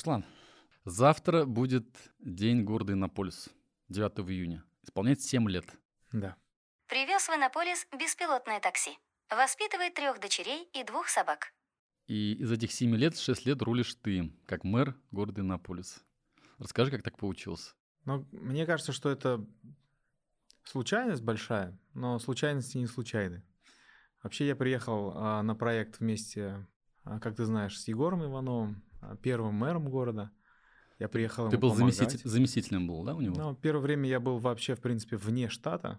Руслан, завтра будет День города Иннополис, 9 июня. Исполняется 7 лет. Да. Привез в Иннополис беспилотное такси. Воспитывает трех дочерей и двух собак. И из этих 7 лет 6 лет рулишь ты, как мэр города Иннополис. Расскажи, как так получилось? Ну, мне кажется, что это случайность большая, но случайности не случайны. Вообще я приехал а, на проект вместе, а, как ты знаешь, с Егором Ивановым, первым мэром города. Я приехал Ты ему был помогать. заместитель, заместителем был, да, у него? Ну, первое время я был вообще, в принципе, вне штата.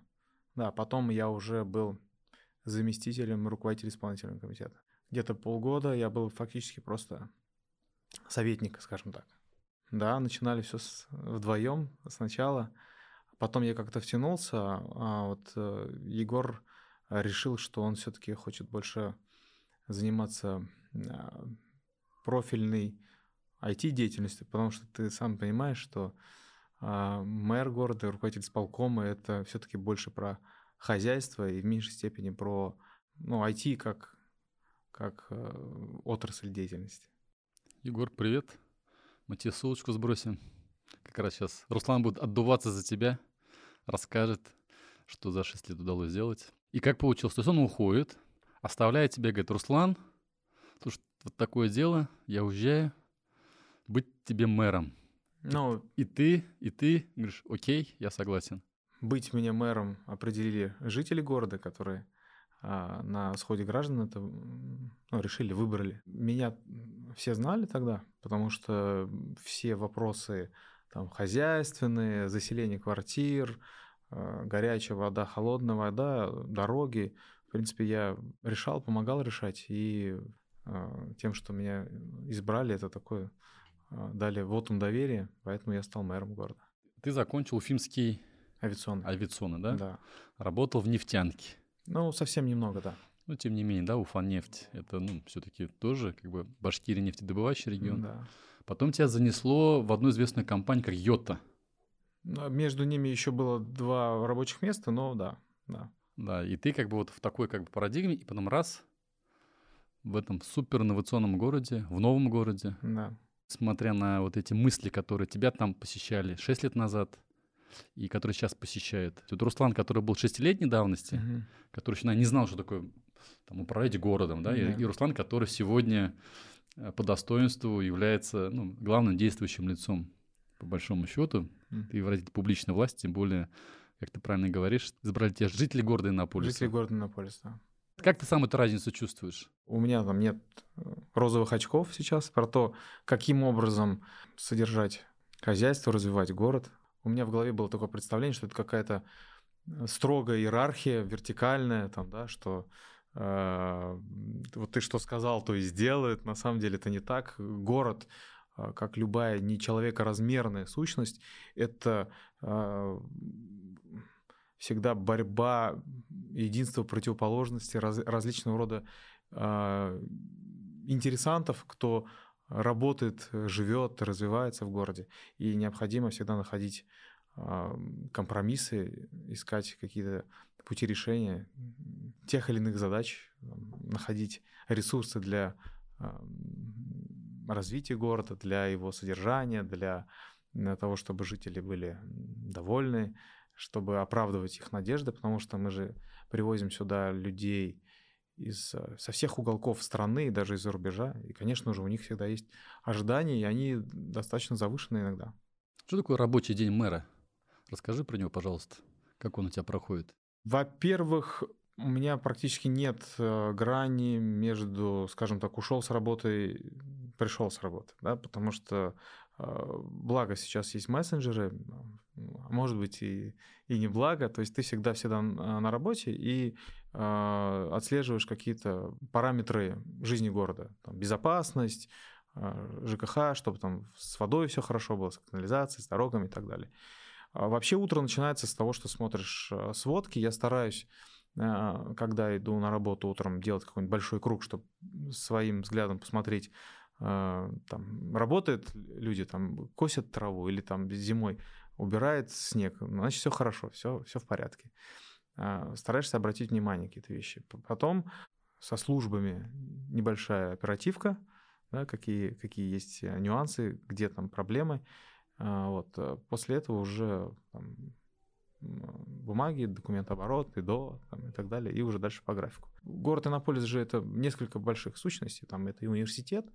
Да, потом я уже был заместителем руководителя исполнительного комитета. Где-то полгода я был фактически просто советник, скажем так. Да, начинали все вдвоем сначала. Потом я как-то втянулся, а вот э, Егор решил, что он все-таки хочет больше заниматься а, профильной IT-деятельностью, потому что ты сам понимаешь, что а, мэр города, руководитель сполкома это все-таки больше про хозяйство и в меньшей степени про ну, IT как, как э, отрасль деятельности. Егор, привет. Мы тебе ссылочку сбросим. Как раз сейчас Руслан будет отдуваться за тебя, расскажет, что за 6 лет удалось сделать. И как получилось. То есть он уходит, оставляет тебе, говорит, Руслан, слушай, вот такое дело, я уезжаю, быть тебе мэром. Ну, И ты, и ты говоришь, окей, я согласен. быть мне мэром определили жители города, которые а, на сходе граждан это ну, решили, выбрали. Меня все знали тогда, потому что все вопросы там хозяйственные, заселение квартир, а, горячая вода, холодная вода, дороги, в принципе, я решал, помогал решать. И тем, что меня избрали, это такое а, дали вотум доверия, поэтому я стал мэром города. Ты закончил Уфимский Авиационный. авиационный, да? Да. Работал в нефтянке. Ну, совсем немного, да. Но тем не менее, да, Уфанефть, это, ну, все-таки тоже, как бы, Башкирия нефтедобывающий регион. Да. Потом тебя занесло в одну известную компанию, как Йота. Ну, Между ними еще было два рабочих места, но да, да. Да, и ты как бы вот в такой как бы парадигме, и потом раз в этом супер инновационном городе, в новом городе, да. смотря на вот эти мысли, которые тебя там посещали 6 лет назад, и которые сейчас посещают. Тут Руслан, который был шестилетней давности, Мгм. который еще наверное, не знал, что такое там, управлять городом, да, и, Да. и Руслан, который сегодня э, по достоинству является ну, главным действующим лицом, по большому счету. Мгм. Ты выразитель публичной власти, тем более, как ты правильно говоришь, избрали тебя жители города Иннополиса. Жители города Иннополис, да. Как ты сам эту разницу чувствуешь? У меня там нет э, розовых очков сейчас про то, каким образом содержать хозяйство, развивать город. У меня в голове было такое представление, что это какая-то э, строгая иерархия, вертикальная, там, да, что э, вот ты что сказал, то и сделает. На самом деле это не так. Город, э, как любая не человекоразмерная сущность, это э, всегда борьба, единство противоположности, раз- различного рода а, интересантов, кто работает, живет, развивается в городе. И необходимо всегда находить а, компромиссы, искать какие-то пути решения тех или иных задач, находить ресурсы для а, развития города, для его содержания, для для того, чтобы жители были довольны, чтобы оправдывать их надежды, потому что мы же привозим сюда людей из, э, со всех уголков страны, даже из-за рубежа. И, конечно же, у них всегда есть ожидания, и они достаточно завышены иногда. Что такое рабочий день мэра? Расскажи про него, пожалуйста. Как он у тебя проходит? Во-первых, у меня практически нет э, грани между, скажем так, ушел с работы, пришел с работы, да, потому что благо сейчас есть мессенджеры, а может быть и, и не благо, то есть ты всегда-всегда на работе и э, отслеживаешь какие-то параметры жизни города, там, безопасность, э, ЖКХ, чтобы там с водой все хорошо было, с канализацией, с дорогами и так далее. А Вообще утро начинается с того, что смотришь сводки. Я стараюсь, когда иду на работу утром, делать какой-нибудь большой круг, чтобы своим взглядом посмотреть, там работают люди, там косят траву или там зимой убирает снег, значит все хорошо, все, все в порядке. А, Стараешься обратить внимание на какие-то вещи. Потом со службами небольшая оперативка, да, какие, какие есть э, нюансы, где там проблемы. А, вот. Э, после этого уже там, бумаги, документооборот, ИДО там, и так далее, и уже дальше по графику. Город Иннополис же это несколько больших сущностей. Там это и университет,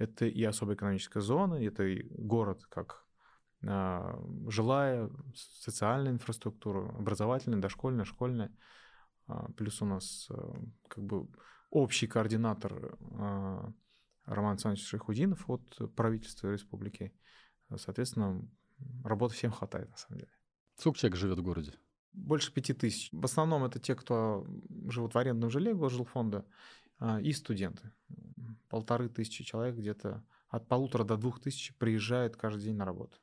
это и особая экономическая зона, это и город как а, жилая, социальная инфраструктура, образовательная, дошкольная, школьная. А, плюс у нас а, как бы общий координатор Роман Александрович Шейхудинов от правительства республики. Соответственно, работы всем хватает, на самом деле. Сколько человек живет в городе? Больше пяти тысяч. В основном это те, кто живут в арендном жилье госжилфонда, и студенты. Полторы тысячи человек где-то от полутора до двух тысяч приезжают каждый день на работу.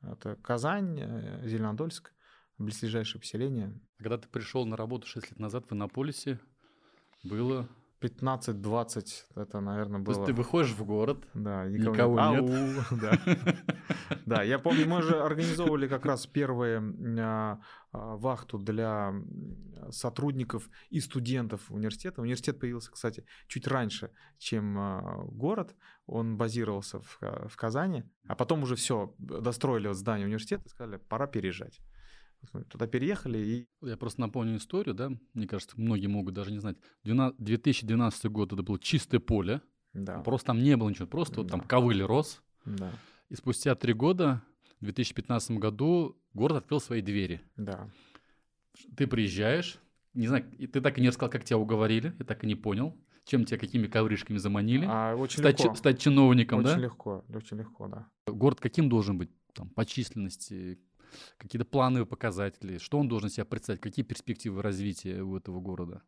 Это Казань, э, Зеленодольск, близлежащее поселение. Когда ты пришел на работу 6 лет назад в Иннополисе, было 15-20, это, наверное, было... То есть ты выходишь в город, да, никого, никого нет. нет. Ау, да. да, я помню, мы же организовывали как раз первые а, а, вахту для сотрудников и студентов университета. Университет появился, кстати, чуть раньше, чем а, город. Он базировался в, в Казани, а потом уже все, достроили вот здание университета и сказали, пора переезжать. Мы туда переехали и... Я просто напомню историю, да, мне кажется, многие могут даже не знать. 2012 год это было чистое поле, да. просто там не было ничего, просто да. вот там ковыли рос. Да. И спустя три года, в 2015 году, город открыл свои двери. Да. Ты приезжаешь, не знаю, ты так и не рассказал, как тебя уговорили, я так и не понял, чем тебя какими ковришками заманили. А, очень стать, легко. стать чиновником, очень да? Очень легко, очень легко, да. Город каким должен быть там, по численности, какие-то плановые показатели, что он должен себя представить, какие перспективы развития у этого города?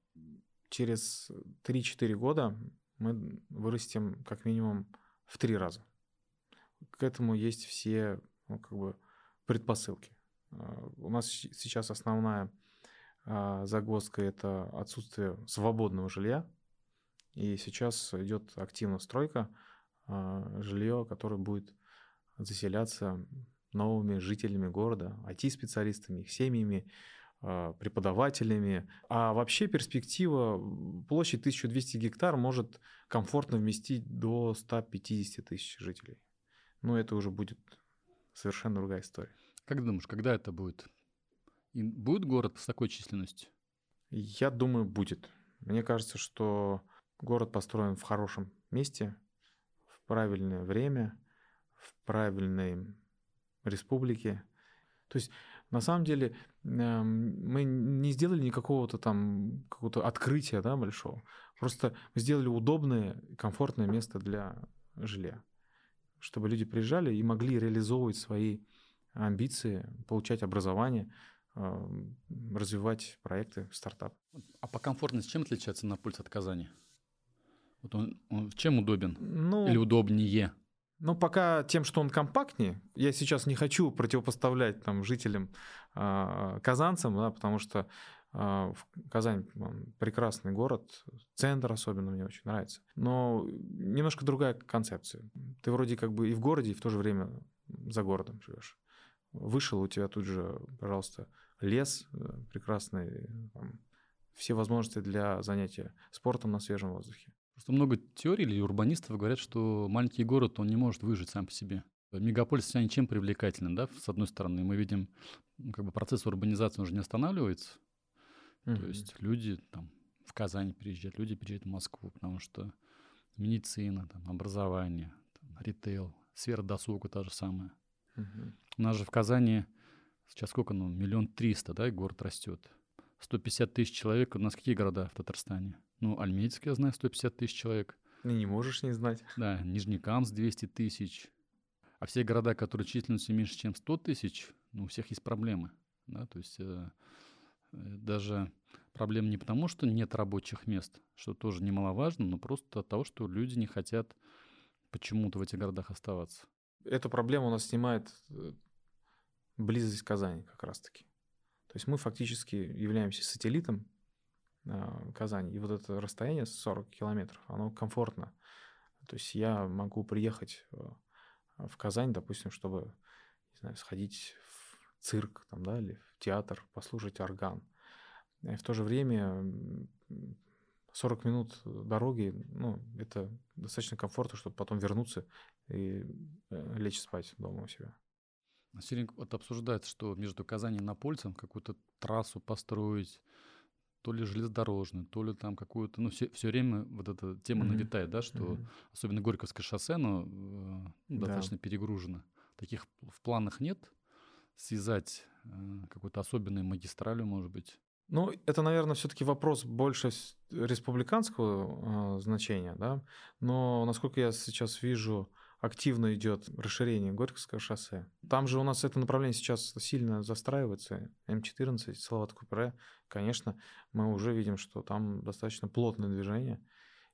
Через 3-4 года мы вырастем как минимум в три раза. К этому есть все ну, как бы предпосылки. А, у нас сейчас основная а, загвоздка – это отсутствие свободного жилья. И сейчас идет активная стройка а, жилье, которое будет заселяться новыми жителями города, IT-специалистами, их семьями, а, преподавателями. А вообще перспектива площадь 1200 гектар может комфортно вместить до 150 тысяч жителей. Но это уже будет совершенно другая история. Как думаешь, когда это будет? И будет город с такой численностью? Я думаю, будет. Мне кажется, что город построен в хорошем месте, в правильное время, в правильной республики. То есть, на самом деле, эм, мы не сделали никакого-то там какого-то открытия да, большого. Просто мы сделали удобное, комфортное место для жилья, чтобы люди приезжали и могли реализовывать свои амбиции, получать образование, эм, развивать проекты, стартап. А по комфортности чем отличается на пульс от Казани? Вот он, он чем удобен? Ну, Или удобнее? Ну, пока тем, что он компактнее, я сейчас не хочу противопоставлять там жителям, э, казанцам, да, потому что э, Казань прекрасный город, центр особенно мне очень нравится. Но немножко другая концепция. Ты вроде как бы и в городе, и в то же время за городом живешь. Вышел, у тебя тут же, пожалуйста, лес э, прекрасный, там, все возможности для занятия спортом на свежем воздухе. Просто много теорий или урбанистов говорят, что маленький город, он не может выжить сам по себе. Мегаполис себя ничем привлекательным, да, с одной стороны. Мы видим, ну, как бы процесс урбанизации уже не останавливается. Mm-hmm. То есть люди там в Казань приезжают, люди приезжают в Москву, потому что медицина, там, образование, там, ритейл, сфера досуга та же самая. Mm-hmm. У нас же в Казани сейчас сколько, ну, миллион триста, да, и город растет. 150 тысяч человек. У нас какие города в Татарстане? Ну, Альметьевск, я знаю, 150 тысяч человек. Ну, не можешь не знать. Да, Нижнекамск 200 тысяч. А все города, которые численностью меньше, чем 100 тысяч, ну, у всех есть проблемы. Да? То есть э, э, даже проблема не потому, что нет рабочих мест, что тоже немаловажно, но просто от того, что люди не хотят почему-то в этих городах оставаться. Эту проблему у нас снимает э, близость Казани как раз-таки. То есть мы фактически являемся сателлитом э, Казани. И вот это расстояние 40 километров, оно комфортно. То есть я могу приехать в Казань, допустим, чтобы не знаю, сходить в цирк там, да, или в театр, послушать орган. И в то же время 40 минут дороги, ну, это достаточно комфортно, чтобы потом вернуться и э, лечь спать дома у себя. Сегодня вот обсуждается, что между Казани и Напольцем какую-то трассу построить, то ли железнодорожную, то ли там какую-то, ну, все, все время вот эта тема Мгм. навитает, да, что Мгм. особенно Горьковское шоссе, оно ну, Да. достаточно перегружено. Таких в планах нет связать э, какой-то особенной магистралью, может быть. Ну, это, наверное, все-таки вопрос больше республиканского э, значения, да. Но насколько я сейчас вижу, активно идет расширение Горьковского шоссе. Там же у нас это направление сейчас сильно застраивается. М14, Салават Купре, конечно, мы уже видим, что там достаточно плотное движение.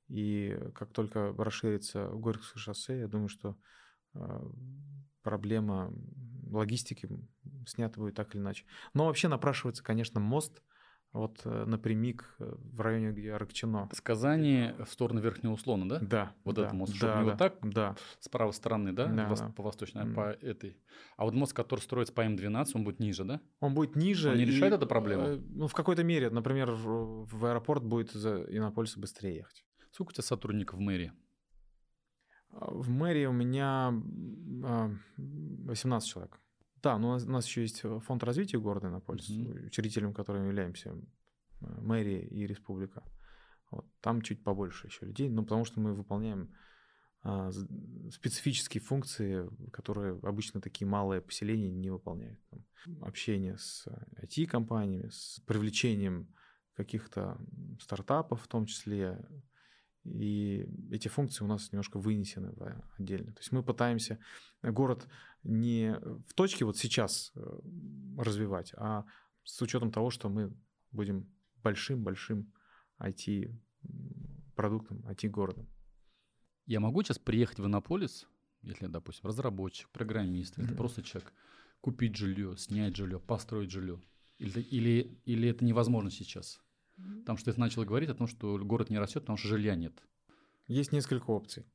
И как только расширится Горьковское шоссе, я думаю, что э, проблема логистики снята будет так или иначе. Но вообще напрашивается, конечно, мост вот э, напрямик э, в районе, где Аракчино. С Казани в сторону Верхнего Услона, да? Да. Вот да, этот мост, да, да, вот так? Да. С правой стороны, да? Да, Вос- да. По восточной, М. по этой. А вот мост, который строится по М12, он будет ниже, да? Он будет ниже. Он не и, решает эту проблему? э, Ну, в какой-то мере. Например, в, в аэропорт будет за Иннополиса быстрее ехать. Сколько у тебя сотрудников в мэрии? А В мэрии у меня м, а, 18 человек. Да, но у нас, у нас еще есть фонд развития города Иннополис, Мгм. учредителем которым являемся э, мэрия и республика. Вот, там чуть побольше еще людей, ну, потому что мы выполняем а, специфические функции, которые обычно такие малые поселения не выполняют. Там, общение с IT-компаниями, с привлечением каких-то стартапов в том числе. И эти функции у нас немножко вынесены в- отдельно. То есть мы пытаемся город не в точке вот сейчас э, развивать, а с учетом того, что мы будем большим-большим IT-продуктом, IT-городом. Я могу сейчас приехать в Иннополис, если я, допустим, разработчик, программист, или ты Мгм. просто человек, купить жилье, снять жилье, построить жилье? Или, или, или это невозможно сейчас? Потому что ты начал говорить о том, что город не растет, потому что жилья нет. Есть несколько опций.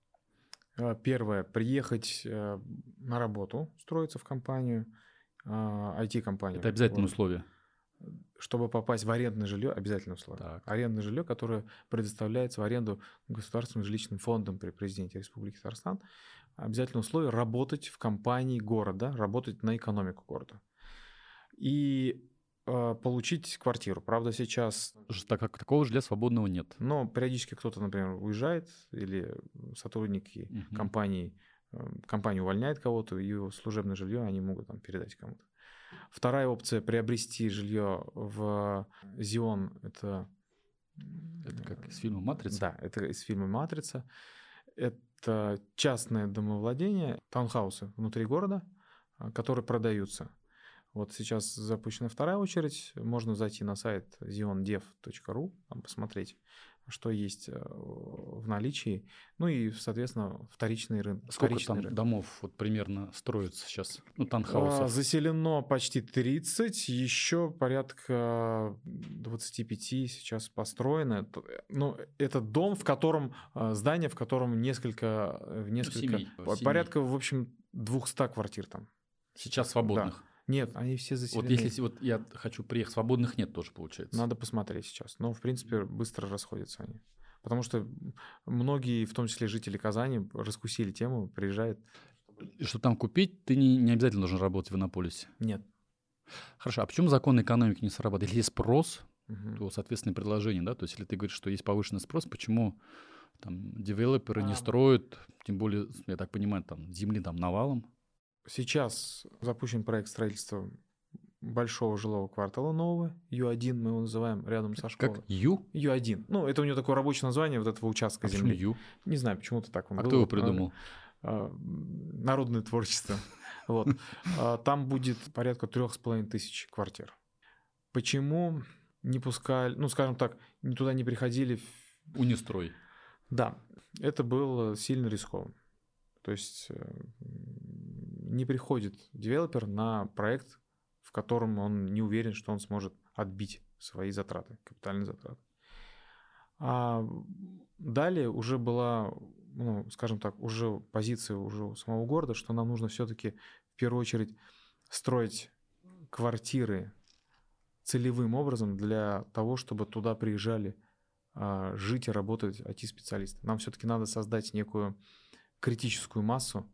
А, Первое, приехать э, на работу, строиться в компанию, IT-компанию. Это обязательное Вот. условие. Чтобы попасть в арендное жилье, обязательное условие. Так. Арендное жилье, которое предоставляется в аренду государственным жилищным фондом при президенте Республики Татарстан. Обязательное условие работать в компании города, работать на экономику города. И э, получить квартиру. Правда, сейчас Так как такого жилья свободного нет. но периодически кто-то, например, уезжает, или сотрудники Мгм. компании, э, компания увольняет кого-то, и его служебное жилье они могут там передать кому-то. Вторая опция приобрести жилье в Зион это Это как из фильма «Матрица»? Да, это из фильма Матрица. Это частное домовладение, таунхаусы внутри города, а, которые продаются. Вот сейчас запущена вторая очередь. Можно зайти на сайт ziondev.ru, там посмотреть, что есть э, в наличии. Ну и, соответственно, вторичный рынок. Сколько вторичный там рынок. домов вот примерно строится сейчас? Ну, А, танхаусов. Заселено почти 30, еще порядка 25 сейчас построено. Т- Ну, это дом, в котором, а, здание, в котором несколько, э, несколько семей, по- семей. порядка, в общем, 200 квартир там. Сейчас свободных. Нет, они все заселены. Вот если вот я хочу приехать, свободных нет тоже получается. Надо посмотреть сейчас. Но, в принципе, быстро расходятся они. Потому что многие, в том числе жители Казани, раскусили тему, приезжают. Что там купить, ты не, не обязательно должен работать в Иннополисе. Нет. Хорошо, а почему закон экономики не срабатывает? Если есть спрос, Мгм. то, соответственно, предложение, да? То есть, если ты говоришь, что есть повышенный спрос, почему там девелоперы не А. строят, тем более, я так понимаю, там земли там навалом? Сейчас запущен проект строительства большого жилого квартала нового, Ю-1 мы его называем, рядом со школой. Как Ю? Ю-1. Ну, это у него такое рабочее название вот этого участка А земли. Ю? Не знаю, почему-то так он А был. кто его придумал? А, Народное творчество. Вот. А, Там будет порядка трех с половиной тысяч квартир. Почему не пускали, ну, скажем так, туда не приходили Унистрой. да, это было сильно рискованно. То есть э, не приходит девелопер на проект, в котором он не уверен, что он сможет отбить свои затраты, капитальные затраты. А далее уже была, ну, скажем так, уже позиция уже у самого города, что нам нужно все-таки в первую очередь строить квартиры целевым образом для того, чтобы туда приезжали а, жить и работать IT-специалисты. Нам все-таки надо создать некую критическую массу,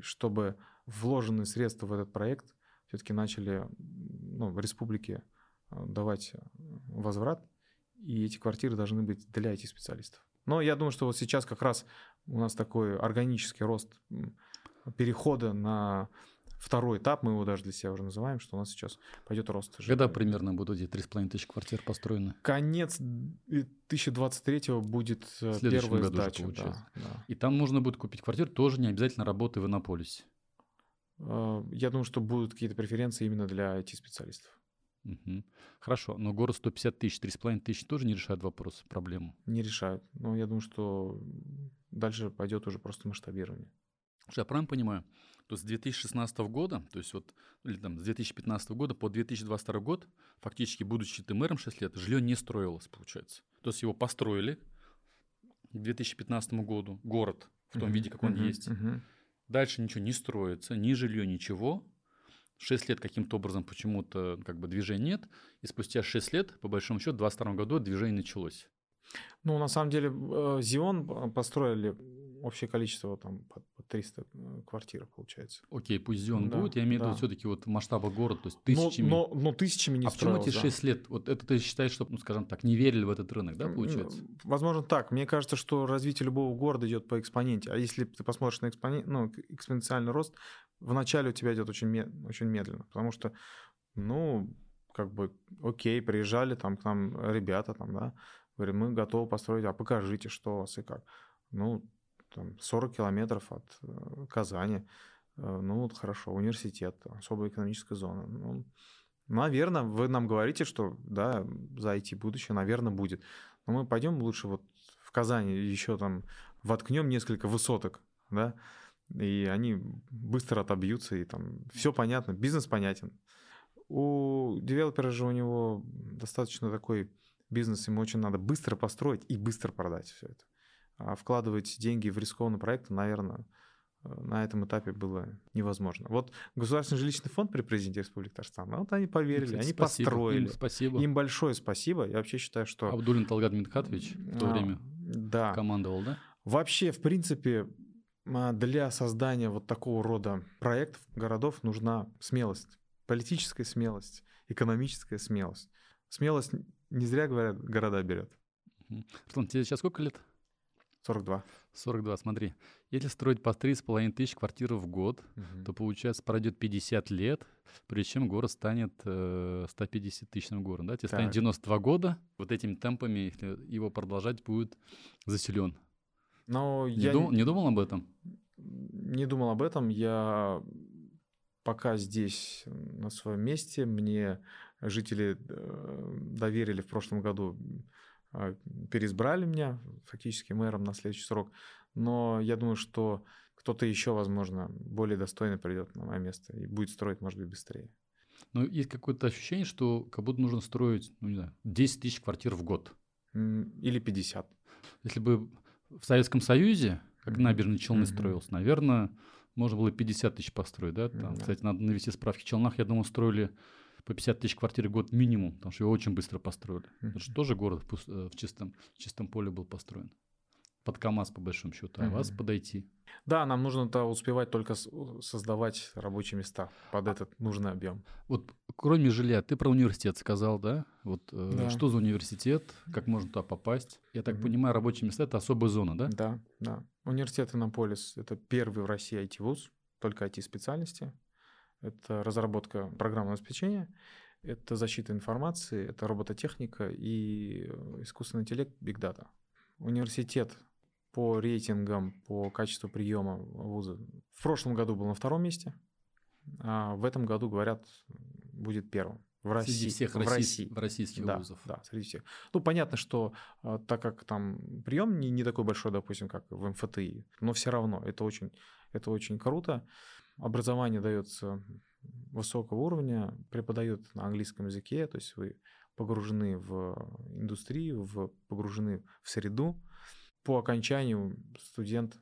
чтобы вложенные средства в этот проект все-таки начали ну, в республике а, давать возврат, и эти квартиры должны быть для IT-специалистов. Но я думаю, что вот сейчас как раз у нас такой органический рост перехода на второй этап, мы его даже для себя уже называем, что у нас сейчас пойдет рост. Когда примерно будут эти 3,5 тысячи квартир построены? Конец 2023 будет э, первая году сдача. получается. Да, да. И там нужно будет купить квартиру, тоже не обязательно работая в Иннополисе. Э, я думаю, что будут какие-то преференции именно для IT-специалистов. Угу. Хорошо, но город 150 тысяч, 3,5 тысячи тоже не решает вопрос, проблему? Не решают. Но я думаю, что дальше пойдет уже просто масштабирование. Я правильно понимаю? То с 2016 года, то есть вот, или там с 2015 года по 2022 год, фактически, будучи ты мэром 6 лет, жилье не строилось, получается. То есть его построили к 2015 году, город в том uh-huh, виде, как он есть. Uh-huh. Дальше ничего не строится, ни жилье, ничего. 6 лет каким-то образом почему-то как бы движения нет. И спустя 6 лет, по большому счету, в 2022 году движение началось. Ну, на самом деле, э, Зион построили общее количество там 300 э, квартир получается. Окей, пусть Зион да, будет, я имею в да. виду все-таки вот масштаба города, то есть тысячами. Но, но, но тысячами не А почему эти 6 да. лет, вот это ты считаешь, что, ну, скажем так, не верили в этот рынок, да, получается? Возможно так. Мне кажется, что развитие любого города идет по экспоненте. А если ты посмотришь на экспонент, ну, экспоненциальный рост, вначале у тебя идет очень, мед, очень медленно, потому что, ну, как бы, окей, приезжали там к нам ребята, там, да, говорят, мы готовы построить, а покажите, что у вас и как. Ну, там, 40 километров от э, Казани. Э, ну, вот хорошо, университет, особая экономическая зона. Ну, наверное, вы нам говорите, что да, за IT будущее, наверное, будет. Но мы пойдем лучше вот в Казани еще там воткнем несколько высоток, да, и они быстро отобьются, и там все понятно, бизнес понятен. У девелопера же у него достаточно такой бизнес, ему очень надо быстро построить и быстро продать все это. А вкладывать деньги в рискованный проект, наверное, э, на этом этапе было невозможно. Вот Государственный жилищный фонд при президенте Республики Татарстан, вот они поверили, Кстати, они спасибо. построили. Им спасибо. Им большое спасибо. Я вообще считаю, что... Абдулин Талгат Медхатович в то а, время да. командовал, да? Вообще, в принципе, а, для создания вот такого рода проектов, городов нужна смелость. Политическая смелость, экономическая смелость. Смелость не зря, говорят, города берет. Руслан, тебе сейчас сколько лет? 42. 42, смотри. Если строить по 3,5 тысяч квартир в год, угу. то получается пройдет 50 лет, прежде чем город станет э, 150 тысячным городом. Да? Тебе станет 92 года, вот этими темпами, если его продолжать, будет заселен. Но не, я дум, не думал об этом? Не думал об этом. Я пока здесь, на своем месте, мне жители э, доверили в прошлом году переизбрали меня фактически мэром на следующий срок. Но я думаю, что кто-то еще, возможно, более достойный придет на мое место и будет строить, может быть, быстрее. Но есть какое-то ощущение, что как будто нужно строить, ну, не знаю, 10 тысяч квартир в год. Или 50. Если бы в Советском Союзе, как набережный Челны mm-hmm. строился, наверное, можно было 50 тысяч построить, да? Там, mm-hmm. Кстати, надо навести справки. В Челнах, я думаю, строили по 50 тысяч квартир в год минимум, потому что его очень быстро построили. Mm-hmm. Это же тоже город в, э, в, чистом, в чистом поле был построен. Под КАМАЗ, по большому счету, а mm-hmm. вас подойти. Да, нам нужно-то успевать только создавать рабочие места под этот нужный объем. Вот кроме жилья, ты про университет сказал, да? Вот э, да. что за университет, как можно туда попасть? Я так mm-hmm. понимаю, рабочие места это особая зона, да? Да, да. Университет Иннополис это первый в России IT-вуз, только IT-специальности это разработка программного обеспечения, это защита информации, это робототехника и искусственный интеллект, big data. Университет по рейтингам, по качеству приема вуза в прошлом году был на втором месте, а в этом году, говорят, будет первым. В России. Среди всех в России. Российских да, вузов. Да, среди всех. Ну, понятно, что а, так как там прием не, не такой большой, допустим, как в МФТИ, но все равно это очень, это очень круто образование дается высокого уровня, преподают на английском языке, то есть вы погружены в индустрию, в, погружены в среду. По окончанию студент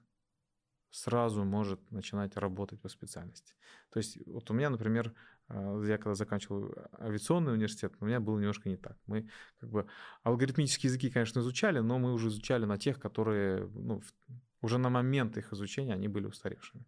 сразу может начинать работать по специальности. То есть вот у меня, например, э, я когда заканчивал авиационный университет, у меня было немножко не так. Мы как бы алгоритмические языки, конечно, изучали, но мы уже изучали на тех, которые ну, уже на момент их изучения они были устаревшими.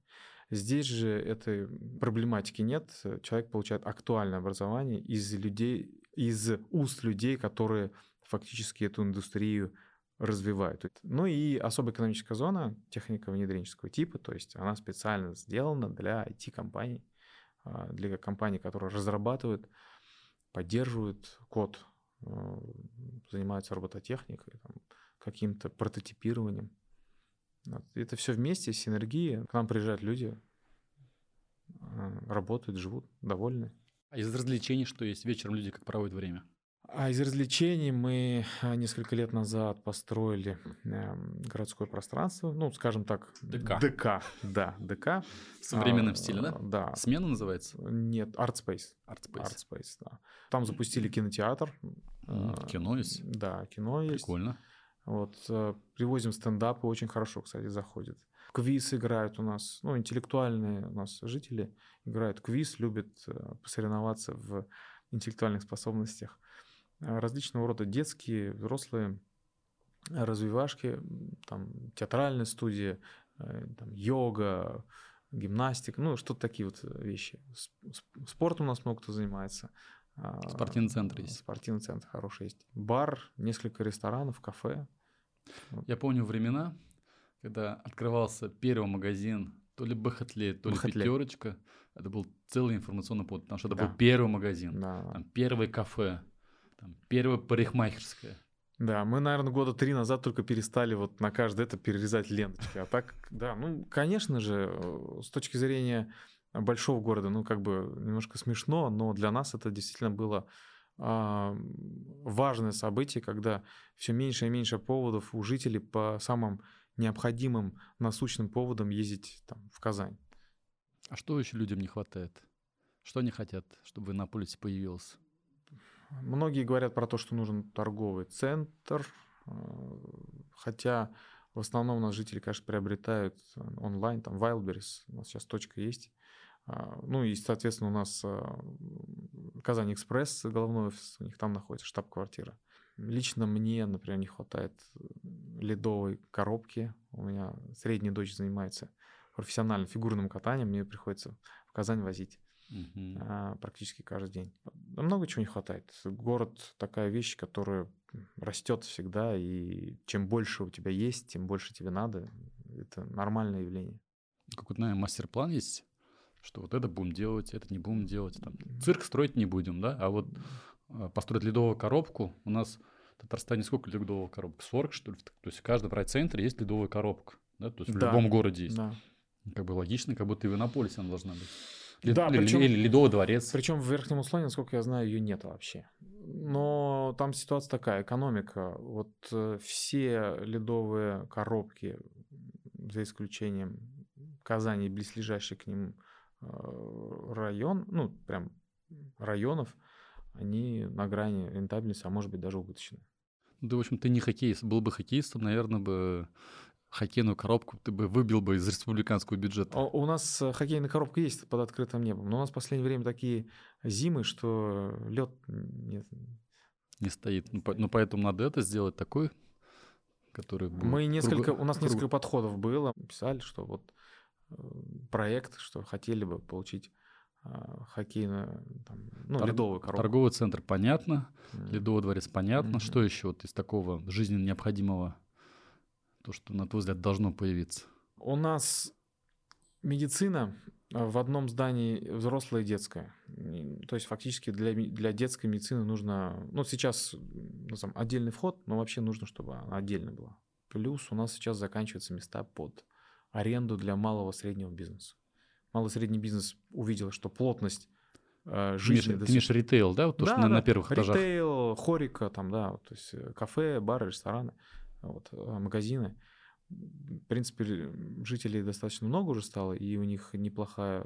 Здесь же этой проблематики нет. Человек получает актуальное образование из людей, из уст людей, которые фактически эту индустрию развивают. Ну и особая экономическая зона техника внедренческого типа, то есть она специально сделана для IT-компаний, а, для компаний, которые разрабатывают, поддерживают код, а, занимаются робототехникой, каким-то прототипированием. Это все вместе, синергии. К нам приезжают люди, а, работают, живут, довольны. А из развлечений что есть? Вечером люди как проводят время? А из развлечений мы а, несколько лет назад построили эм, городское пространство, ну, скажем так, ДК. ДК, да, ДК. В современном а, стиле, да? Да. Смена называется? Нет, Artspace. Artspace. Artspace, да. Там запустили кинотеатр. Кино есть? Да, кино есть. Прикольно. Вот, э, привозим стендапы, очень хорошо, кстати, заходит. Квиз играют у нас, ну, интеллектуальные у нас жители играют квиз, любят э, посоревноваться в интеллектуальных способностях. Э, различного рода детские, взрослые развивашки, там, театральная студия, э, там, йога, гимнастика, ну, что-то такие вот вещи. Спорт у нас много кто занимается. А, спортивный центр есть. Спортивный центр хороший есть. Бар, несколько ресторанов, кафе. Я помню времена, когда открывался первый магазин, то ли Бахатле, то ли Бахатле. Пятерочка. Это был целый информационный повод, потому что это да. был первый магазин, да. там, первое кафе. Там, первая парикмахерская. Да, мы, наверное, года три назад только перестали вот на каждое это перерезать ленточки. А так, да, ну, конечно же, э, с точки зрения большого города, ну, как бы немножко смешно, но для нас это действительно было а, важное событие, когда все меньше и меньше поводов у жителей по самым необходимым насущным поводам ездить там, в Казань. А что еще людям не хватает? Что они хотят, чтобы в Иннополисе появился? Многие говорят про то, что нужен торговый центр, э, хотя в основном у нас жители, конечно, приобретают онлайн, там Wildberries, у нас сейчас точка есть. А, ну и, соответственно, у нас э, Казань Экспресс, головной офис, у них там находится штаб-квартира. Лично мне, например, не хватает ледовой коробки. У меня средняя дочь занимается профессиональным фигурным катанием, мне приходится в Казань возить угу. а, практически каждый день. Много чего не хватает. Город такая вещь, которая растет всегда, и чем больше у тебя есть, тем больше тебе надо. Это нормальное явление. Какой-то, наверное, мастер-план есть, что вот это будем делать, это не будем делать. Там, цирк строить не будем, да, а вот а, построить ледовую коробку у нас в Татарстане сколько ледовых коробок? 40, что ли? То есть в каждом райцентре есть ледовая коробка. Да? То есть да. в любом городе есть. Да. Как бы логично, как будто и в Иннополисе она должна быть. Лед, да, или, причем, или Ледовый дворец. Причем в Верхнем Услане, насколько я знаю, ее нет вообще. Но там ситуация такая, экономика. Вот э, все ледовые коробки, за исключением Казани и близлежащих к ним район, ну, прям районов, они на грани рентабельности, а может быть даже убыточны. Да, в общем, ты не хоккеист. Был бы хоккеистом, наверное, бы хоккейную коробку ты бы выбил бы из республиканского бюджета? У нас э, хоккейная коробка есть под открытым небом, но у нас в последнее время такие зимы, что лед нет. Не стоит. Ну, ну, поэтому надо это сделать такой, который будет Мы несколько, круг... у нас круг... несколько подходов было. Писали, что вот э, проект, что хотели бы получить а, хоккейную, там, ну, Тор- ледовую коробку. Торговый центр понятно, mm. ледовый дворец понятно. Mm-hmm. Что еще вот из такого жизненно необходимого то, что, на твой взгляд, должно появиться? У нас медицина э, в одном здании взрослая и детская. То есть фактически для, для детской медицины нужно... Ну, сейчас ну, там, отдельный вход, но вообще нужно, чтобы она отдельно была. Плюс у нас сейчас заканчиваются места под аренду для малого и среднего бизнеса. Малый и средний бизнес увидел, что плотность э, жизни... Ты имеешь ритейл, да? Вот то, да, что да, на, на первых этажах. Ритейл, хорика, там, да, то есть э, кафе, бары, рестораны вот, э, магазины. В принципе, жителей достаточно много уже стало, и у них неплохая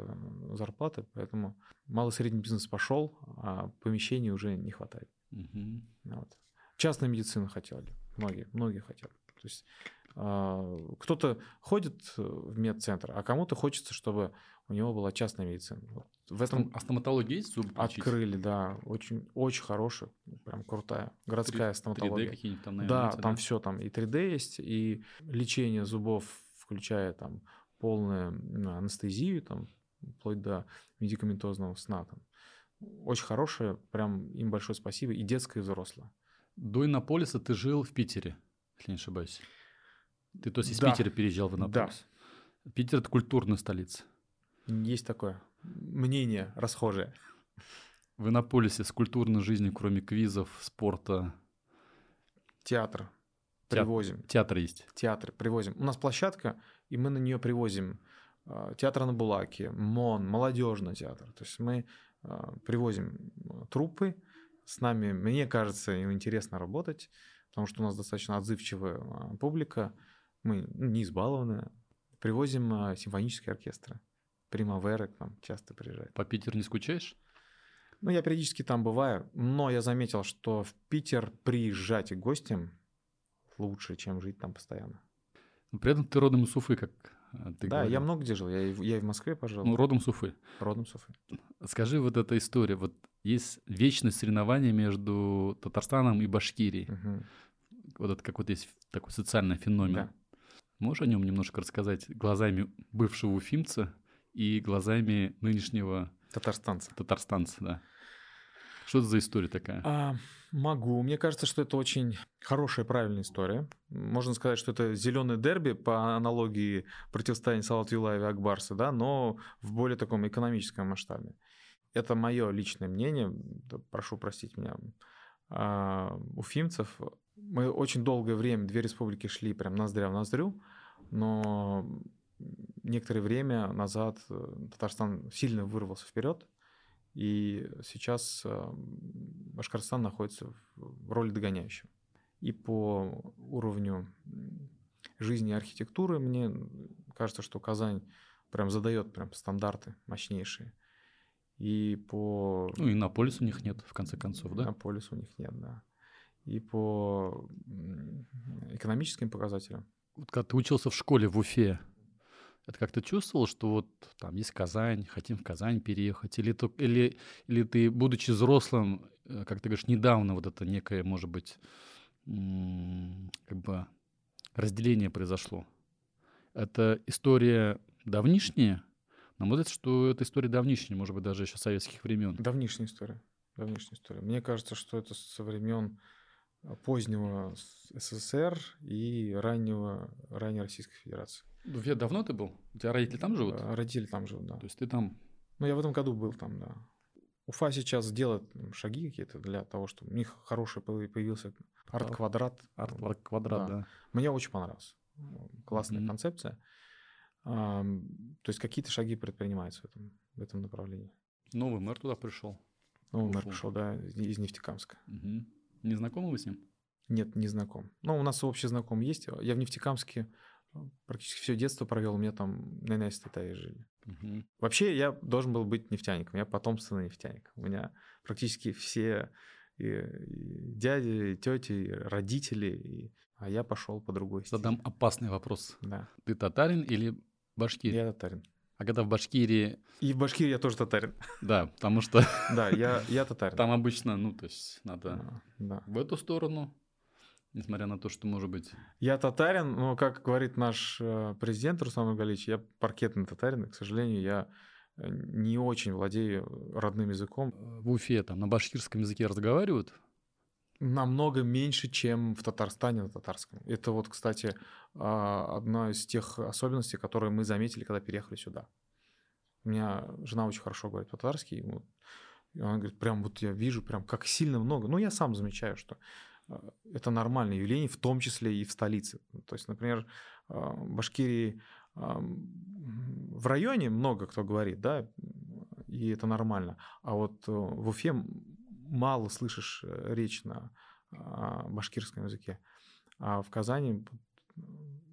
зарплата, поэтому малый средний бизнес пошел, а помещений уже не хватает. Угу. Вот. Частная медицина хотели, многие, многие хотят. То есть кто-то ходит в медцентр, а кому-то хочется, чтобы у него была частная медицина. Вот в этом А стоматология есть зубы открыли, да, очень, очень хорошая, прям крутая городская 3D стоматология. какие-нибудь там, наверное, Да, имеются, там все, там и 3D есть, и лечение зубов, включая там полную анестезию, там, вплоть до медикаментозного сна. Там. Очень хорошее, прям им большое спасибо, и детское, и взрослое. До Иннополиса ты жил в Питере, если не ошибаюсь. Ты, то есть, из Да. Питера переезжал в Да. Иннополис. Питер – это культурная столица. Есть такое мнение расхожее. В Иннополисе с культурной жизнью, кроме квизов, спорта, Театр. Театр. Привозим. театр есть. Театры привозим. У нас площадка, и мы на нее привозим а, театр на Булаке, МОН, молодежный театр. То есть мы а, привозим а, труппы, с нами, мне кажется, им интересно работать, потому что у нас достаточно отзывчивая публика, мы ну, не избалованы. Привозим а, симфонические оркестры. Примаверы к нам часто приезжают. По Питеру не скучаешь? Ну, я периодически там бываю, но я заметил, что в Питер приезжать гостям лучше, чем жить там постоянно. Но при этом ты родом из Уфы, как э, ты да, говорил. я много где жил. Я и, в- я и в Москве пожил, Ну, родом с Уфы. родом с Уфы. Скажи вот эта история. Вот есть вечное соревнование между Татарстаном и Башкирией. Мгм. Вот это какой-то есть такой социальный феномен. Да. Можешь о нем немножко рассказать глазами бывшего уфимца и глазами нынешнего Татарстанцы. татарстанца, да? Что это за история такая? А, могу. Мне кажется, что это очень хорошая, правильная история. Можно сказать, что это зеленый дерби по аналогии противостояния Салат Юлаева и Акбарса, да, но в более таком экономическом масштабе. Это мое личное мнение, прошу простить меня, а, уфимцев. Мы очень долгое время, две республики шли прям ноздря в ноздрю, но некоторое время назад э, Татарстан сильно вырвался вперед, и сейчас э, Башкортостан находится в роли догоняющего. И по уровню жизни и архитектуры мне кажется, что Казань прям задает прям стандарты мощнейшие. И по Ну, и на полис у них нет, в конце концов, да? на полюс у них нет, да. И по экономическим показателям. Вот когда ты учился в школе в Уфе, это как ты чувствовал, что вот там есть Казань, хотим в Казань переехать? Или, то- или, или ты, будучи взрослым, э, как ты говоришь, недавно вот это некое, может быть, как бы разделение произошло? Это история давнишняя? На мой взгляд, что это история давнишняя, может быть, даже еще советских времен. Давнишняя история. Давнишняя история. Мне кажется, что это со времен позднего СССР и раннего, ранней Российской Федерации. В Уфе давно ты был? У тебя родители там живут? А, Родители там живут, да. То есть ты там... Ну, я в этом году был там, да. Уфа сейчас делает шаги какие-то для того, чтобы у них хороший появ- появился арт-квадрат. Арт-квадрат, Да. да. Мне очень понравился. Классная Мгм. концепция. Ам, То есть какие-то шаги предпринимаются в этом, в этом направлении. Новый мэр туда пришел. Ну, мэр пришел, да, из из Нефтекамска. Мгм. Не знакомы вы с ним? Нет, не знаком. Ну, у нас общий знаком есть. Я в Нефтекамске э, практически все детство провел. У меня там на Ненайсе Татаре жили. Мгм. Вообще, я должен был быть нефтяником. Я потомственный нефтяник. У меня практически все и, и дяди, и тети, и родители. и- А я пошел по другой стезе. Задам опасный вопрос. Да, Ты татарин или башкирий? я татарин. А когда в Башкирии, И в Башкирии я тоже татарин. да, потому что Да, я, я татарин. там обычно, ну, то есть надо А, Да. в эту сторону, несмотря на то, что может быть... Я татарин, но, как говорит наш э, президент Руслан Нургалевич, я паркетный татарин, и, к сожалению, я э, не очень владею родным языком. э, В Уфе там на башкирском языке разговаривают, Намного меньше, чем в Татарстане на татарском. Это вот, кстати, а, одна из тех особенностей, которые мы заметили, когда переехали сюда. У меня жена очень хорошо говорит по-татарски, и она говорит, прям вот я вижу, прям как сильно много. Ну, я сам замечаю, что а, это нормальное явление, в том числе и в столице. То есть, например, а, в Башкирии в районе много кто говорит, да, и это нормально. А вот э, в Уфе мало слышишь э, речь на а, башкирском языке. А в Казани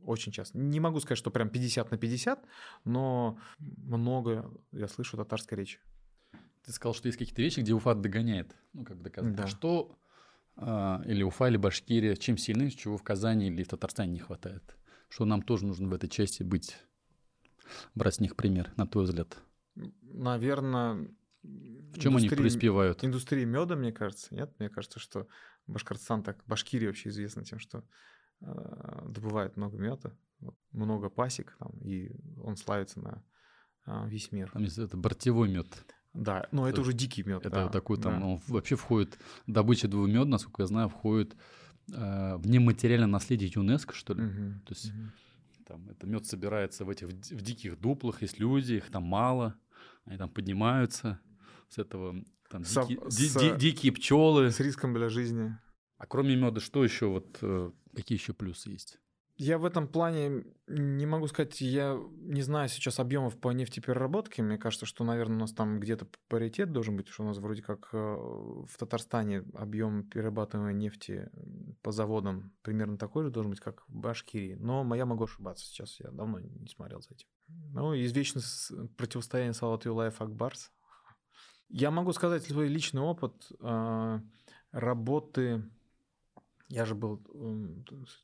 очень часто. Не могу сказать, что прям 50 на 50, но много я слышу татарской речи. ты сказал, что есть какие-то вещи, где Уфа догоняет. Ну, как доказать. Да. А что а, или Уфа, или Башкирия, чем сильны, чего в Казани или в Татарстане не хватает? Что нам тоже нужно в этой части быть, брать с них пример, на твой взгляд? Наверное, В чем они преуспевают? Индустрия меда, мне кажется, нет? Мне кажется, что Башкортостан так, Башкирия вообще известна тем, что э, добывает много меда, много пасек, там, и он славится на э, весь мир. Там есть это бортевой мед. Да, но это, Это- уже дикий мед. Это да, такой там, да. он вообще входит, добыча двух мед, насколько я знаю, входит э, в нематериальное наследие ЮНЕСКО, что ли. Мгм, То есть мгм. Там это мед собирается в этих в диких дуплах, есть люди, их там мало, они там поднимаются с этого там Со- дикие, ди- с- ди- дикие пчелы. С риском для жизни. А кроме меда, что еще вот э, какие еще плюсы есть? Я в этом плане не могу сказать, я не знаю сейчас объемов по нефтепереработке. Мне кажется, что, наверное, у нас там где-то паритет должен быть, что у нас вроде как э, в Татарстане объем перерабатываемой нефти по заводам примерно такой же должен быть, как в Башкирии. Но я могу ошибаться сейчас, я давно не смотрел за этим. Ну, извечное с- противостояние Салат Юлаев Акбарс. Я могу сказать свой личный опыт э, работы я же был,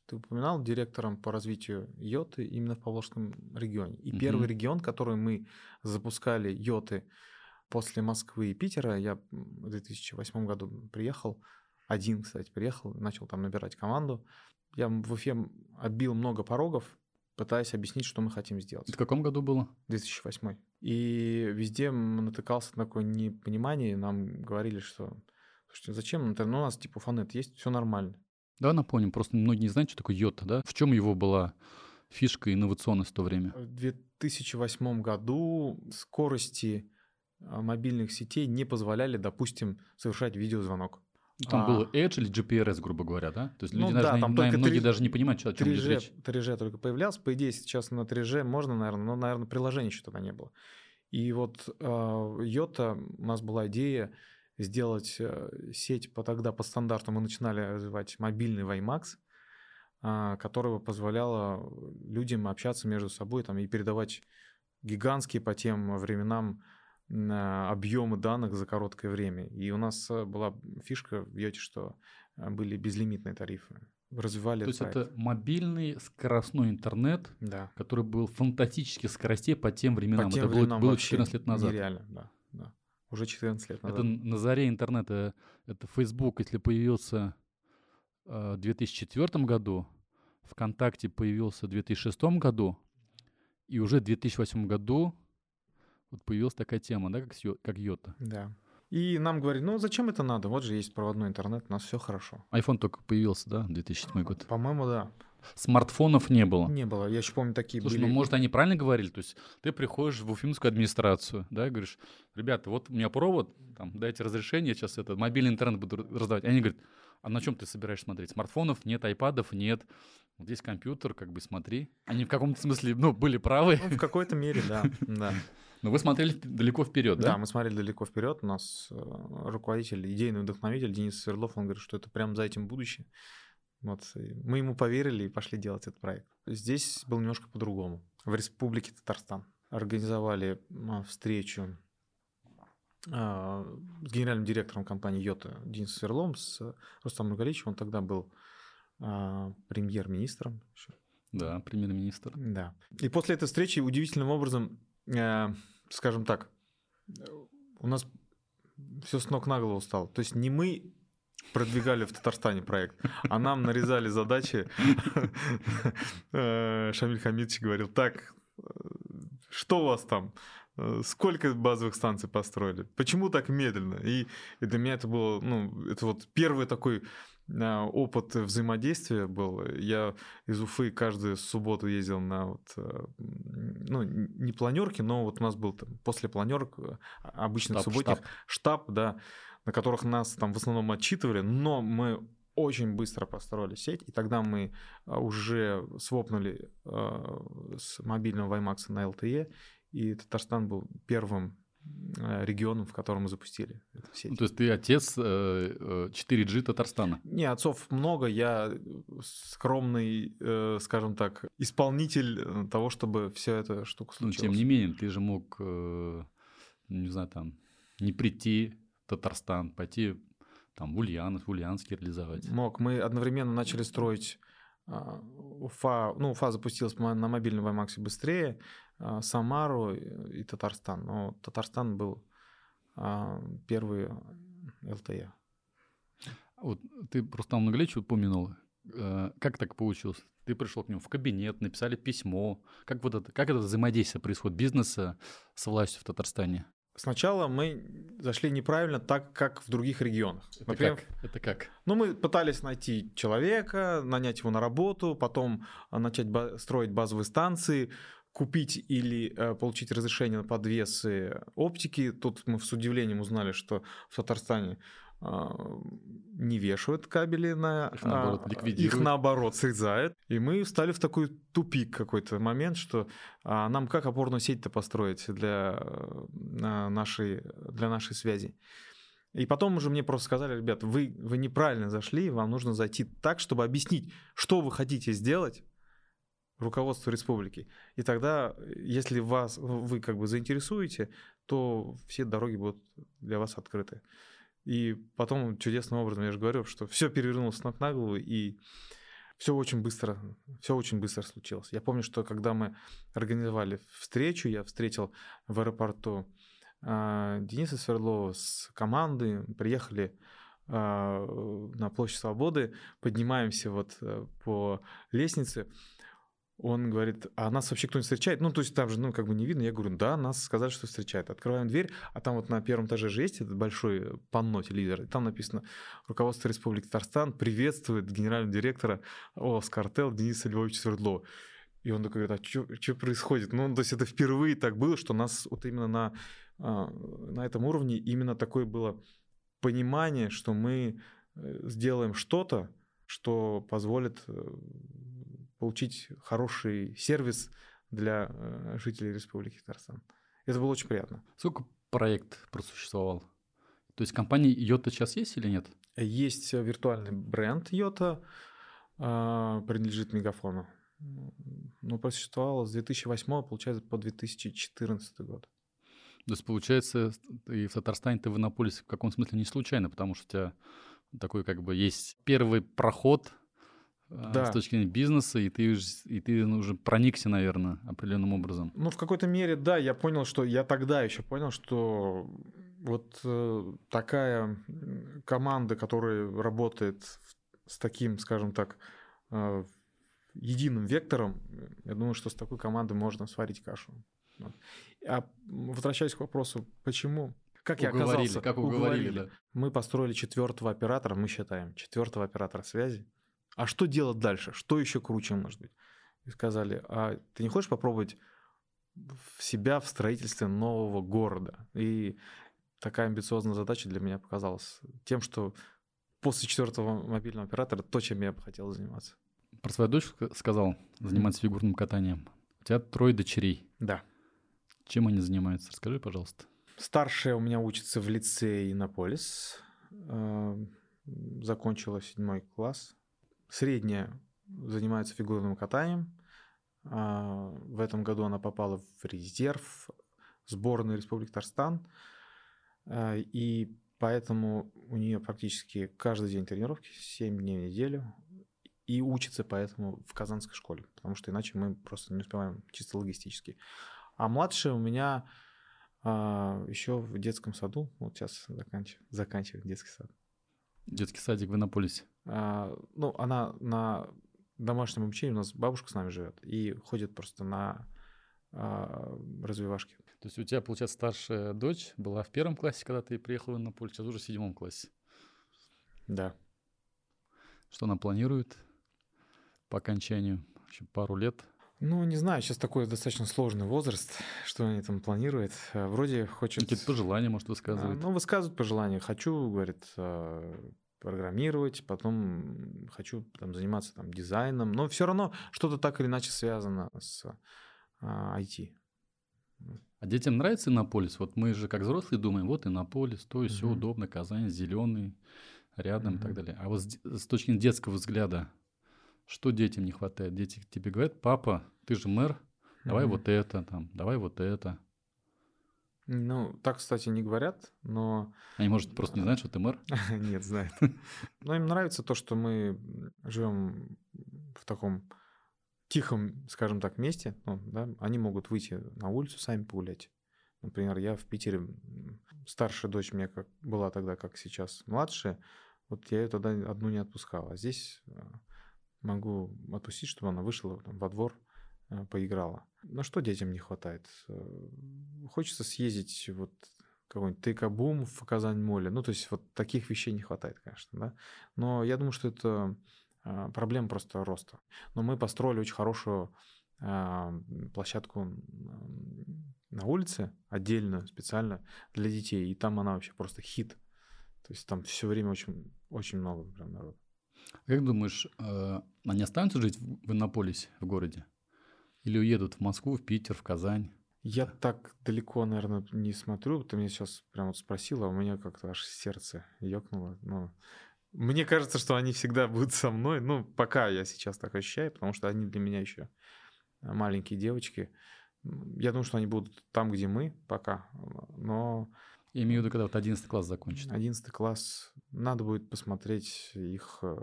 ты упоминал, директором по развитию йоты именно в Поволжском регионе. И Мгм. первый регион, который мы запускали йоты после Москвы и Питера, я в 2008 году приехал, один, кстати, приехал, начал там набирать команду. Я в Уфе отбил много порогов, пытаясь объяснить, что мы хотим сделать. Это в каком году было? 2008. И везде натыкался на такое непонимание. Нам говорили, что слушайте, зачем? Ну, ну, у нас типа фанет есть, все нормально. Давай напомним, просто многие не знают, что такое йота, да? В чем его была фишка и инновационность в то время? В 2008 году скорости а, мобильных сетей не позволяли, допустим, совершать видеозвонок. Ну, Там А. было Edge или GPRS, грубо говоря, да? То есть Ну люди да, даже, не- там только многие три- даже не понимают, о чем идет 3G, речь. 3G только появлялся. По идее, сейчас на 3G можно, наверное, но, наверное, приложений еще тогда не было. И вот а, Йота, у нас была идея сделать э, сеть по тогда по стандарту мы начинали развивать мобильный WiMAX, а, которого позволяло людям общаться между собой там, и передавать гигантские по тем временам объемы данных за короткое время. И у нас э, была фишка в Йоте, что э, были безлимитные тарифы. Развивали То есть это мобильный скоростной интернет, да. который был фантастических скоростей по тем временам. По тем это было, временам было вообще 14 лет назад. Нереально, да, да. Уже 14 лет назад. Это на заре интернета. Это Facebook, если появился э, в 2004 году, ВКонтакте появился в 2006 году, и уже в 2008 году вот появилась такая тема, да, как, как Йота. Да. И нам говорили, ну зачем это надо? Вот же есть проводной интернет, у нас все хорошо. iPhone только появился, да, 2007 год. По-моему, да. Смартфонов не было. Не было. Я еще помню такие Слушай, были. ну может они правильно говорили? То есть ты приходишь в уфимскую администрацию, да, и говоришь, ребята, вот у меня провод, там, дайте разрешение, я сейчас это, мобильный интернет буду раздавать. Они говорят, а на чем ты собираешь смотреть? Смартфонов нет, айпадов нет. Вот здесь компьютер, как бы смотри. Они в каком-то смысле, ну, были правы. Ну, в какой-то мере, да. да. Но вы смотрели далеко вперед, Да, да? мы смотрели далеко вперед. У нас э, руководитель, идейный вдохновитель Денис Свердлов, он говорит, что это прям за этим будущее. Вот, мы ему поверили и пошли делать этот проект. Здесь было немножко по-другому. В Республике Татарстан организовали а, встречу а, с генеральным директором компании Йота Денисом Сверлом, с Рустамом Нургаличем. Он тогда был премьер-министром. Да, премьер-министр. Да. И после этой встречи удивительным образом, э, скажем так, у нас все с ног на голову стало. То есть не мы продвигали в Татарстане проект, а нам нарезали задачи. Э, Шамиль Хамидович говорил, так, э, что у вас там? Э, Сколько базовых станций построили? Почему так медленно? И, для меня это было, ну, это вот первый такой опыт взаимодействия был. Я из Уфы каждую субботу ездил на вот, э, ну, не планерки, но вот у нас был там после планерок э, обычных Штаб, субботних штаб. штаб, да, на которых нас там в основном отчитывали, но мы очень быстро построили сеть, и тогда мы а, уже свопнули э, с мобильного WiMAX на LTE, и Татарстан был первым регионом, в котором мы запустили эту сеть. Ну, то есть ты отец э, э, 4G Татарстана. Не, отцов много, я скромный, э, скажем так, исполнитель э, того, чтобы все эта штука Ну, случилась. тем не менее, ты же мог, э, не знаю, там, не прийти в Татарстан, пойти там в Ульяновск, в Ульяновск реализовать. Мог. Мы одновременно начали строить а, Уфа, ну, Уфа запустилась на мобильном WiMAX быстрее, а, Самару и Татарстан. Но Татарстан был а, первый ЛТЕ. Вот ты просто Ноглевич упомянул. Э, как так получилось? Ты пришел к нему в кабинет, написали письмо. Как вот это, как это взаимодействие происходит бизнеса с властью в Татарстане? Сначала мы зашли неправильно, так как в других регионах. Это Например, как? Это как? Ну, мы пытались найти человека, нанять его на работу, потом а, начать ба- строить базовые станции, купить или э, получить разрешение на подвесы оптики. Тут мы с удивлением узнали, что в Татарстане а, не вешают кабели на... Их наоборот а. Их наоборот срезают. И мы встали в такой тупик какой-то момент, что а, нам как опорную сеть-то построить для нашей, для нашей связи. И потом уже мне просто сказали, ребят, вы, вы неправильно зашли, вам нужно зайти так, чтобы объяснить, что вы хотите сделать руководству республики. И тогда, если вас, вы как бы заинтересуете, то все дороги будут для вас открыты. И потом чудесным образом, я же говорю, что все перевернулось с ног на голову, и все очень быстро, все очень быстро случилось. Я помню, что когда мы организовали встречу, я встретил в аэропорту э, Дениса Свердлова с командой, приехали э, на площадь Свободы, поднимаемся вот э, по лестнице, он говорит, а нас вообще кто-нибудь встречает? Ну, то есть там же, ну, как бы не видно. Я говорю, да, нас сказали, что встречают. Открываем дверь, а там вот на первом этаже же есть этот большой панно телевизор, и там написано «Руководство Республики Татарстан приветствует генерального директора ОС «Картел» Дениса Львовича Свердлова». И он такой говорит, а что происходит? Ну, то есть это впервые так было, что нас вот именно на, а, на этом уровне именно такое было понимание, что мы э, сделаем что-то, что позволит э, получить хороший сервис для э, жителей Республики Татарстан. Это было очень приятно. Сколько проект просуществовал? То есть компания Йота сейчас есть или нет? Есть виртуальный бренд Йота, а, принадлежит Мегафону. Но просуществовало с 2008 получается по 2014 год. То есть, получается, и в Татарстане ты в Иннополисе в каком смысле не случайно, потому что у тебя такой как бы есть первый проход да. с точки зрения бизнеса, и ты, и ты ну, уже проникся, наверное, определенным образом. Ну, в какой-то мере, да, я понял, что я тогда еще понял, что вот э, такая команда, которая работает с таким, скажем так, э, единым вектором, я думаю, что с такой командой можно сварить кашу. А возвращаясь к вопросу, почему? Как уговорили, я оказался? Как уговорили, уговорили. Да. Мы построили четвертого оператора, мы считаем, четвертого оператора связи а что делать дальше? Что еще круче может быть? И сказали, а ты не хочешь попробовать в себя в строительстве нового города? И такая амбициозная задача для меня показалась тем, что после четвертого мобильного оператора то, чем я бы хотел заниматься. Про свою дочь сказал, заниматься фигурным катанием. У тебя трое дочерей. Да. Чем они занимаются? Расскажи, пожалуйста. Старшая у меня учится в лицее Иннополис. Э, закончила седьмой класс. Средняя занимается фигурным катанием. А, в этом году она попала в резерв сборной Республики Татарстан. А, и поэтому у нее практически каждый день тренировки, 7 дней в неделю. И учится поэтому в казанской школе, потому что иначе мы просто не успеваем чисто логистически. А младшая у меня а, еще в детском саду, вот сейчас заканчивает, заканчивает детский сад. Детский садик в Иннополисе. А, ну, она на домашнем обучении, у нас бабушка с нами живет, и ходит просто на а, развивашки. То есть у тебя, получается, старшая дочь была в первом классе, когда ты приехал в Иннополис, сейчас уже в седьмом классе. Да. Что она планирует по окончанию? Еще пару лет. Ну, не знаю, сейчас такой достаточно сложный возраст, что они там планируют. Вроде хочет... Какие-то пожелания, может, высказывать? Ну, высказывают пожелания. Хочу, говорит, программировать, потом хочу там, заниматься там, дизайном, но все равно что-то так или иначе связано с а, IT. А детям нравится Иннополис? Вот мы же как взрослые думаем, вот Иннополис, то угу. все удобно, Казань, зеленый, рядом угу. и так далее. А вот с, с точки зрения детского взгляда, что детям не хватает? Дети тебе говорят, папа, ты же мэр, давай угу. вот это, там, давай вот это. Ну, так, кстати, не говорят, но... Они, может, просто не знают, что ты мэр? Нет, знают. Но им нравится то, что мы живем в таком тихом, скажем так, месте, ну, да, они могут выйти на улицу, сами погулять. Например, я в Питере, старшая дочь у меня как, была тогда, как сейчас, младшая, вот я ее тогда одну не отпускал. А здесь э, могу отпустить, чтобы она вышла там, во двор, э, поиграла. На что детям не хватает? Хочется съездить вот какой-нибудь тейкабум в Казань-моле. Ну, то есть вот таких вещей не хватает, конечно, да. Но я думаю, что это а, проблема просто роста. Но мы построили очень хорошую а, площадку на улице, отдельную, специально для детей. И там она вообще просто хит. То есть там все время очень, очень много прям народу. Как думаешь, а, они останутся жить в Иннополисе, в городе? Или уедут в Москву, в Питер, в Казань? Я так далеко, наверное, не смотрю. Ты меня сейчас прям вот спросила, а у меня как-то аж сердце ёкнуло. Но мне кажется, что они всегда будут со мной. Ну, пока я сейчас так ощущаю, потому что они для меня еще маленькие девочки. Я думаю, что они будут там, где мы пока. Но... Я имею в виду, когда вот 11 класс закончится. 11 класс. Надо будет посмотреть их э,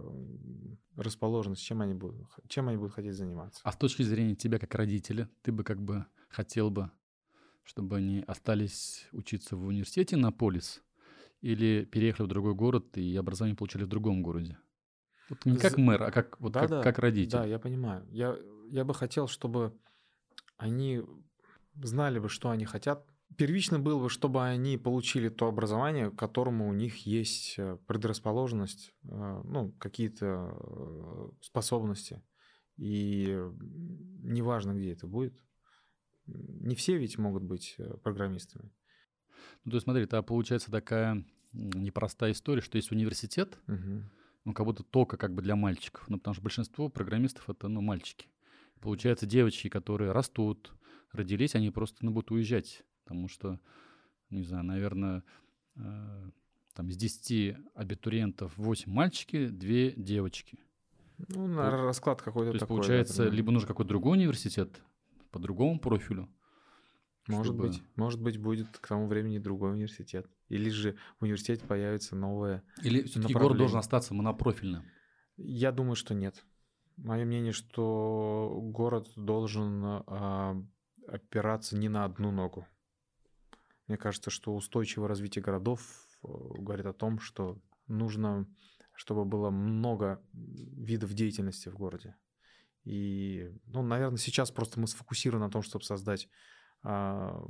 расположенность, чем они будут, чем они будут хотеть заниматься. А с точки зрения тебя как родителя, ты бы как бы хотел бы, чтобы они остались учиться в университете на полис или переехали в другой город и образование получили в другом городе? Вот не как мэр, а как, вот да, как, да, как родитель. Да, я понимаю. Я, я бы хотел, чтобы они знали бы, что они хотят. Первично было бы, чтобы они получили то образование, к которому у них есть э, предрасположенность, э, ну, какие-то э, способности. И неважно, где это будет. Не все ведь могут быть программистами. Ну, то есть смотри, это получается такая непростая история, что есть университет, угу. ну, как будто только как бы для мальчиков. Ну, потому что большинство программистов — это, ну, мальчики. Получается, девочки, которые растут, родились, они просто, ну, будут уезжать, потому что, не знаю, наверное, э, там из 10 абитуриентов 8 мальчики, 2 девочки. Ну, на вот. расклад какой-то То есть, такой. получается, да, либо нужен какой-то другой университет по другому профилю, может чтобы... быть, может быть, будет к тому времени другой университет. Или же в университете появится новое Или все-таки город должен остаться монопрофильным? Я думаю, что нет. Мое мнение, что город должен э, опираться не на одну ногу. Мне кажется, что устойчивое развитие городов э, говорит о том, что нужно, чтобы было много видов деятельности в городе. И, ну, наверное, сейчас просто мы сфокусированы на том, чтобы создать а,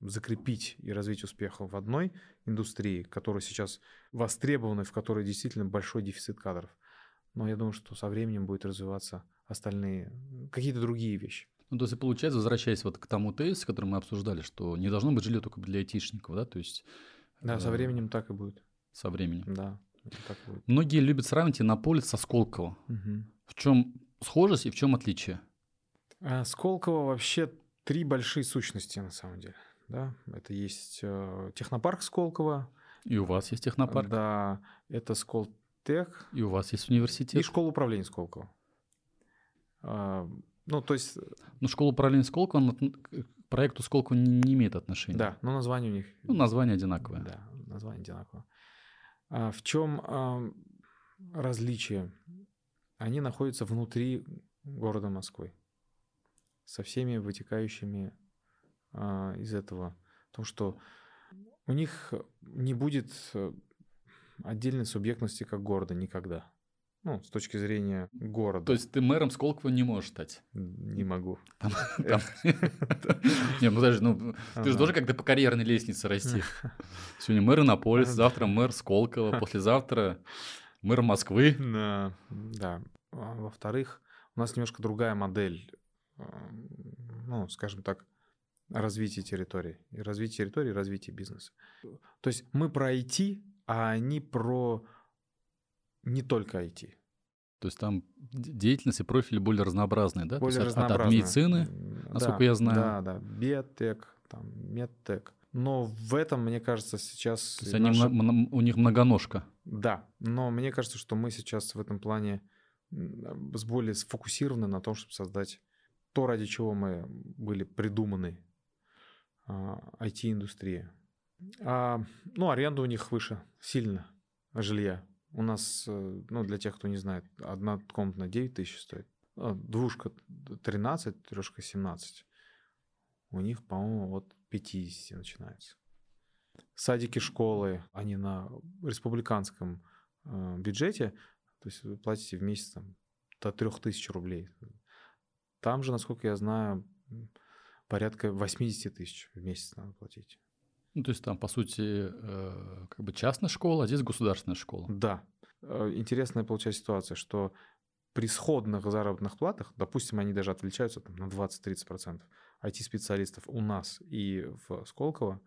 закрепить и развить успех в одной индустрии, которая сейчас востребована, в которой действительно большой дефицит кадров. Но я думаю, что со временем будет развиваться остальные, какие-то другие вещи. Ну, то есть, получается, возвращаясь вот к тому тезису, который мы обсуждали, что не должно быть жилье только для айтишников, да, то есть... Да, э, со временем так и будет. Со временем. Да, так будет. Многие любят сравнить Иннополис со Сколково. Угу. В чем схожесть и в чем отличие? А Сколково вообще три большие сущности на самом деле. Да? Это есть э, технопарк Сколково. И у вас есть технопарк. Да, это Сколтех. И у вас есть университет. И школа управления Сколково. Ну, то есть... Ну, школа управления Сколково он к проекту Сколково не, не имеет отношения. Да, но название у них... Ну, название одинаковое. Да, название одинаковое. А в чем а, различие? Они находятся внутри города Москвы со всеми вытекающими а, из этого. То, что у них не будет э, отдельной субъектности как города никогда. Ну, с точки зрения города. То есть ты мэром Сколково не можешь стать? Не могу. Не, ну подожди, ну ты же тоже как-то по карьерной лестнице расти. Сегодня мэр Иннополис, завтра мэр Сколково, послезавтра мэр Москвы. Да, да. А, во-вторых, у нас немножко другая модель ну, скажем так, развитие территории. И развитие территории, и развитие бизнеса. То есть мы про IT, а они про не только IT. То есть там деятельность и профили более разнообразные, да? Более разнообразные. От, медицины, насколько да, я знаю. Да, да, биотек, там, медтек. Но в этом, мне кажется, сейчас... То есть они, наши... у них многоножка. Да, но мне кажется, что мы сейчас в этом плане с более сфокусированы на том, чтобы создать то, ради чего мы были придуманы, IT-индустрия. А, ну, аренда у них выше сильно жилья. У нас, э, ну, для тех, кто не знает, одна комната на 9 тысяч стоит. а, двушка 13, трешка 17. У них, по-моему, от 50 начинается. Садики, школы, они на республиканском э, бюджете, то есть вы платите в месяц там, до 3000 рублей. Там же, насколько я знаю, порядка 80 тысяч в месяц надо платить. Ну, то есть там, по сути, э, как бы частная школа, а здесь государственная школа. Да. Э, интересная получается ситуация, что при сходных заработных платах, допустим, они даже отличаются там, на 20-30%, IT-специалистов у нас и в Сколково,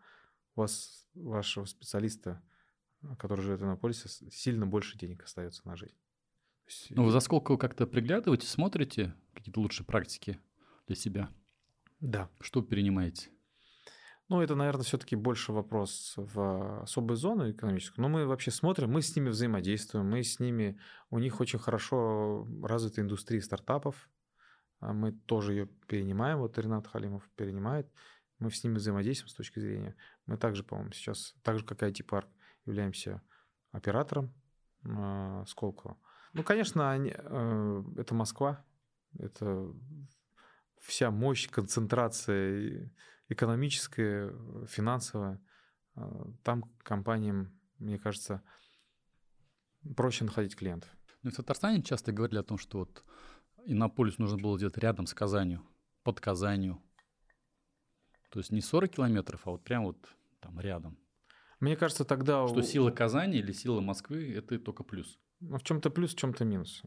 у вас, вашего специалиста, который живет в Иннополисе, сильно больше денег остается на жизнь. Ну, вы за Сколково как-то приглядываете, смотрите какие-то лучшие практики для себя? Да. Что перенимаете? Ну, это, наверное, все-таки больше вопрос в особую зону экономическую. Но мы вообще смотрим, мы с ними взаимодействуем, мы с ними, у них очень хорошо развита индустрия стартапов, а мы тоже ее перенимаем, вот Ренат Халимов перенимает, мы с ними взаимодействуем с точки зрения. Мы также, по-моему, сейчас, так же, как и IT-парк, являемся оператором э, Сколково. Ну, конечно, они, э, это Москва, это вся мощь, концентрация экономическая, финансовая. Э, там компаниям, мне кажется, проще находить клиентов. Ну, в Татарстане часто говорили о том, что вот Иннополис нужно было делать рядом с Казанью, под Казанью. То есть не 40 километров, а вот прям вот там рядом. Мне кажется, тогда... Что сила Казани или сила Москвы – это только плюс. Ну, в чем-то плюс, в чем-то минус.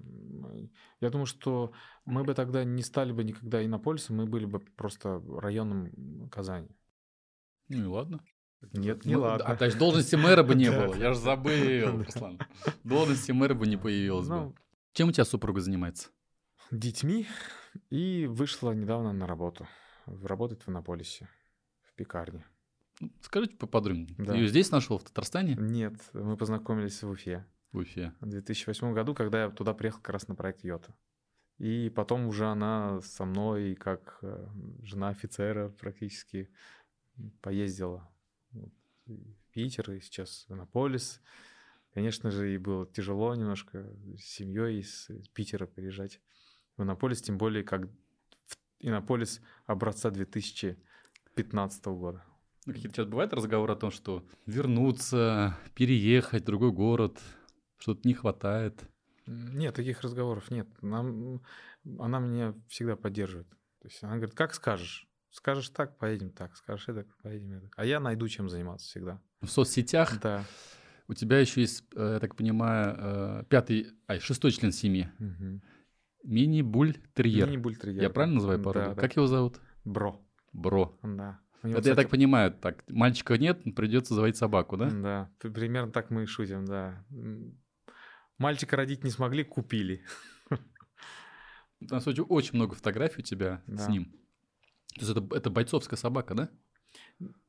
Я думаю, что мы бы тогда не стали бы никогда Иннополисом, мы были бы просто районом Казани. Ну и ладно. Нет, не ладно. А, то есть должности мэра бы не было. Я же забыл, Руслан. Должности мэра бы не появилось бы. Ну, Чем у тебя супруга занимается? детьми и вышла недавно на работу. Работает в Иннополисе, в пекарне. Скажите поподробнее. Да. Ее здесь нашел, в Татарстане? Нет, мы познакомились в Уфе В Уфе. в 2008 году, когда я туда приехал как раз на проект Йота. И потом уже она со мной, как э, жена офицера, практически поездила вот, и в Питер, и сейчас в Иннополис. Конечно же, ей было тяжело немножко с семьей из Питера переезжать в Иннополис, тем более как в Иннополис образца 2015 года. Ну, какие-то сейчас бывают разговоры о том, что вернуться, переехать в другой город, что-то не хватает. Нет, таких разговоров нет. Нам, она меня всегда поддерживает. То есть она говорит, как скажешь. Скажешь так, поедем так. Скажешь это, поедем это. А я найду чем заниматься всегда. В соцсетях Да. у тебя еще есть, э, я так понимаю, э, пятый, ай, шестой член семьи. Мгм. Мини-буль-терьер. Мини-бультерьер. Я правильно называю породу? Да, да. Как его зовут? Бро. Бро. Да. Него, Это я кстати, так понимаю, так, мальчика нет, придется заводить собаку, да? Да, примерно так мы и шутим, да. Мальчика родить не смогли, купили. У нас очень, очень много фотографий у тебя с Да. ним. То есть это, это бойцовская собака, да?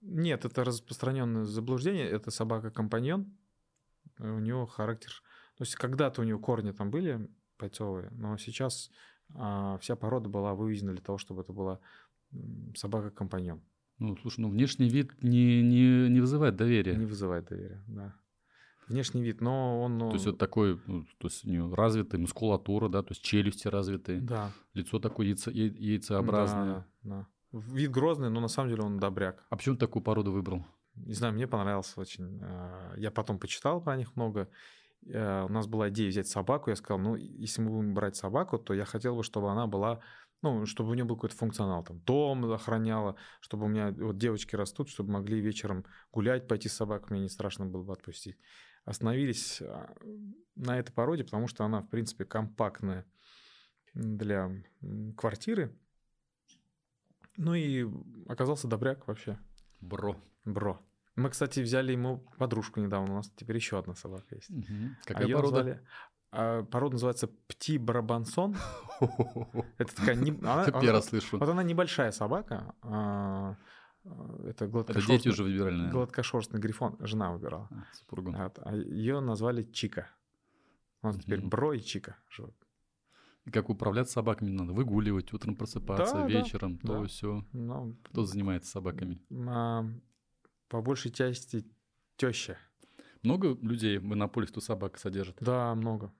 Нет, это распространенное заблуждение. Это собака-компаньон. У него характер... То есть когда-то у него корни там были бойцовые, но сейчас а, вся порода была выведена для того, чтобы это была собака-компаньон. Ну, слушай, ну внешний вид не, не, не вызывает доверия. Не вызывает доверия, да. Внешний вид, но он... То есть вот такой, ну, то есть у него развитая мускулатура, да, то есть челюсти развитые, Да. лицо такое яйцо, яй- яйцеобразное. Да, да. Вид грозный, но на самом деле он добряк. А почему ты такую породу выбрал? Не знаю, мне понравился очень. А, Я потом почитал про них много. Э, У нас была идея взять собаку. Я сказал, ну, если мы будем брать собаку, то я хотел бы, чтобы она была, ну, чтобы у нее был какой-то функционал. Там дом охраняла, чтобы у меня вот девочки растут, чтобы могли вечером гулять, пойти с мне не страшно было бы отпустить. Остановились а, на этой породе, потому что она, в принципе, компактная для квартиры. Ну и оказался добряк вообще. Бро. Бро. Мы, кстати, взяли ему подружку недавно. У нас теперь еще одна собака есть. А Какая её порода? назвали- а, порода называется Пти Барабансон. Это такая... не- она- Первый она- слышу. Вот она небольшая собака. А, а, Это Это дети гладкошерстный, уже выбирали, наверное. гладкошерстный грифон. Жена выбирала. А, супругу. Вот, А ее назвали Чика. У нас теперь. Бро и Чика живут. И как управляться собаками надо? Выгуливать, утром просыпаться, Да, да, вечером, то да. все. Ну, Кто занимается собаками? а, по большей части теща. Много людей в Иннополис тут собак содержат? Да, много.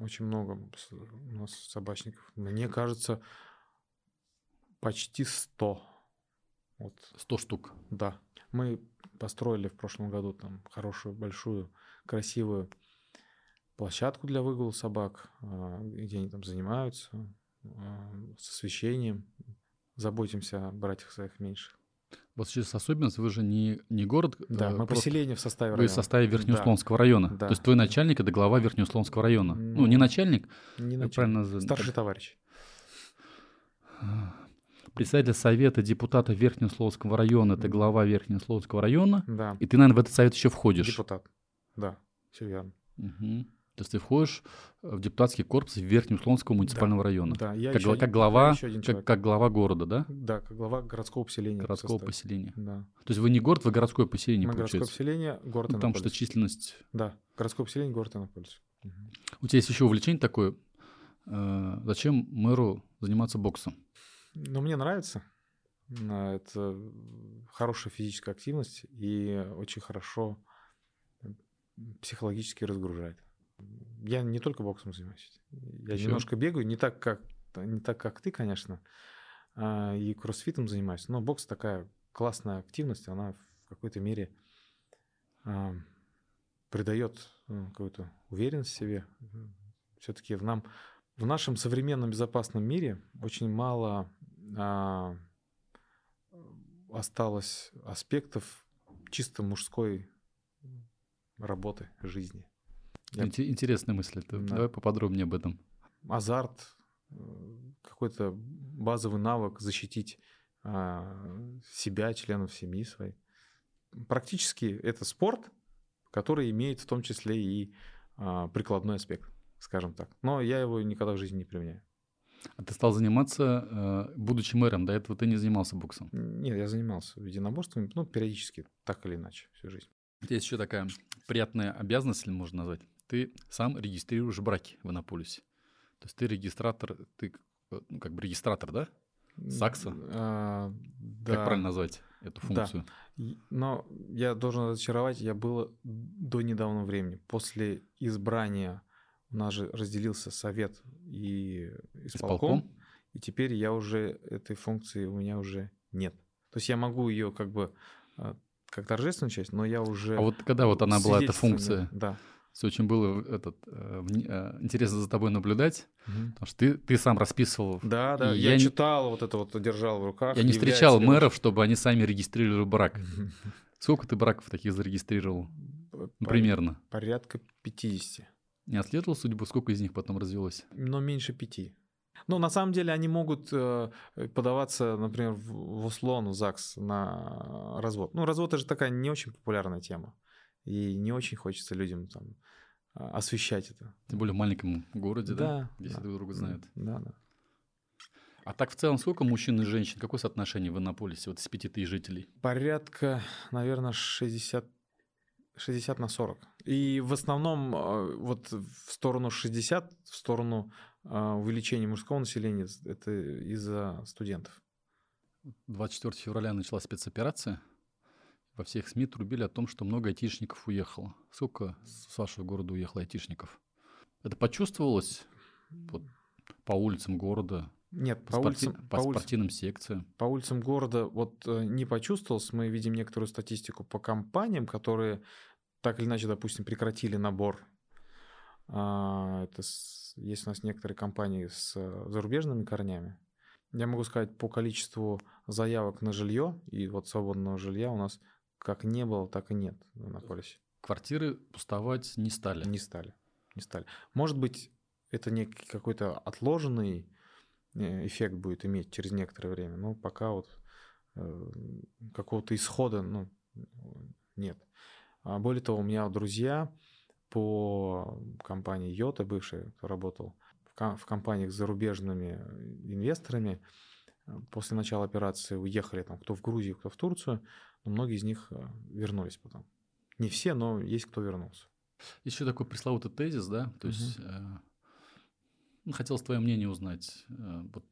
очень много у нас собачников. Мне кажется, почти 100. Вот, 100 штук. да. Мы построили в прошлом году там хорошую, большую, красивую площадку для выгула собак, а, где они там занимаются, а, с освещением. Заботимся о братьях своих меньших. Вот сейчас особенность, вы же не, не город, Да, э, мы просто поселение в составе вы в района. составе Верхнеуслонского района. Да. То есть твой начальник — это глава Верхнеуслонского района. Ну, не Ну, начальник, Не начальник. правильно... Старший товарищ. Председатель совета депутата Верхнеусловского района — это Мгм. глава Верхнеусловского района. Да. И ты, наверное, в этот совет еще входишь. Депутат. Да, все верно. Мгм. То есть ты входишь в депутатский корпус Верхнеуслонского муниципального района. Да, я Как, еще как я глава, еще один как, как глава города, да? Да, как глава городского поселения. Городского поселения. Да. То есть вы не город, вы городское поселение, Мы городское получается. поселение, город Ну, там что численность. Да, городское поселение, город Иннополис. Мгм. У тебя есть еще увлечение такое. э, зачем мэру заниматься боксом? Но мне нравится. А, Это хорошая физическая активность и очень хорошо психологически разгружает. Я не только боксом занимаюсь. Я Ещё? немножко бегаю, не так, как, не так, как ты, конечно, а, и кроссфитом занимаюсь. Но бокс такая классная активность, она в какой-то мере а, придает ну, какую-то уверенность в себе. Все-таки в нам в нашем современном безопасном мире очень мало а, осталось аспектов чисто мужской работы, жизни. Я- Интересная мысль. Да. Давай поподробнее об этом. Азарт, какой-то базовый навык защитить а, себя, членов семьи своей. Практически это спорт, который имеет в том числе и а, прикладной аспект, скажем так. Но я его никогда в жизни не применяю. А ты стал заниматься, э, будучи мэром. До этого ты не занимался боксом. Нет, я занимался единоборствами, ну, периодически, так или иначе, всю жизнь. Есть еще такая приятная обязанность, или можно назвать. Ты сам регистрируешь браки в Иннополисе. То есть ты регистратор, ты э, ну, как бы регистратор, да? ЗАГСа? А, да. Как правильно назвать эту Да. функцию? И- Но я должен разочаровать, я был до недавнего времени. После избрания у нас же разделился совет и исполком, Исполком? и теперь я уже этой функции у меня уже нет. То есть я могу ее как бы а, как торжественную часть, но я уже... А вот когда вот она была, эта функция? Да. Всё очень было этот, э, э, интересно за тобой наблюдать, Мгм. потому что ты, ты сам расписывал. Да, да, я, я не- читал вот это вот, держал в руках. Я не является встречал ли мэров, чтобы они сами регистрировали брак. он- Сколько ты браков таких зарегистрировал? Ну, Пор- примерно. Порядка 50. Не отследовал судьбу, сколько из них потом развелось? но меньше пяти. Ну, на самом деле, они могут э, подаваться, например, в, услон, в ЗАГС на развод. Ну, развод это же такая не очень популярная тема. И не очень хочется людям там а, освещать это. Тем более в маленьком городе, да? Да, Где да. все друг друга знают. Да, да. А так в целом сколько мужчин и женщин? Какое соотношение в Иннополисе вот из пяти тысяч жителей? Порядка, наверное, 60, 60 на 40. И в основном э, вот в сторону 60, в сторону э, увеличения мужского населения, это из-за студентов. 24 февраля началась спецоперация. Во всех СМИ трубили о том, что много айтишников уехало. Сколько с вашего города уехало айтишников? Это почувствовалось вот, по улицам города, Нет, по, по, спорти- улицам, по по улицам- спортивным секциям? По улицам города вот э, не почувствовалось. Мы видим некоторую статистику по компаниям, которые так или иначе, допустим, прекратили набор. А, Это есть у нас некоторые компании с э, зарубежными корнями. Я могу сказать, по количеству заявок на жилье и вот свободного жилья у нас как не было, так и нет в Иннополисе. Квартиры пустовать не стали. Не стали. Не стали. Может быть, это некий какой-то отложенный э, эффект будет иметь через некоторое время, но пока вот э, какого-то исхода ну, нет. А более того, у меня друзья по компании Йота, бывший, кто работал в, ко- в компаниях с зарубежными инвесторами, после начала операции уехали там кто в Грузию, кто в Турцию, но многие из них э, вернулись потом. Не все, но есть кто вернулся. Еще такой пресловутый тезис, да? То Мгм. есть э, ну, хотелось твое мнение узнать. Э, вот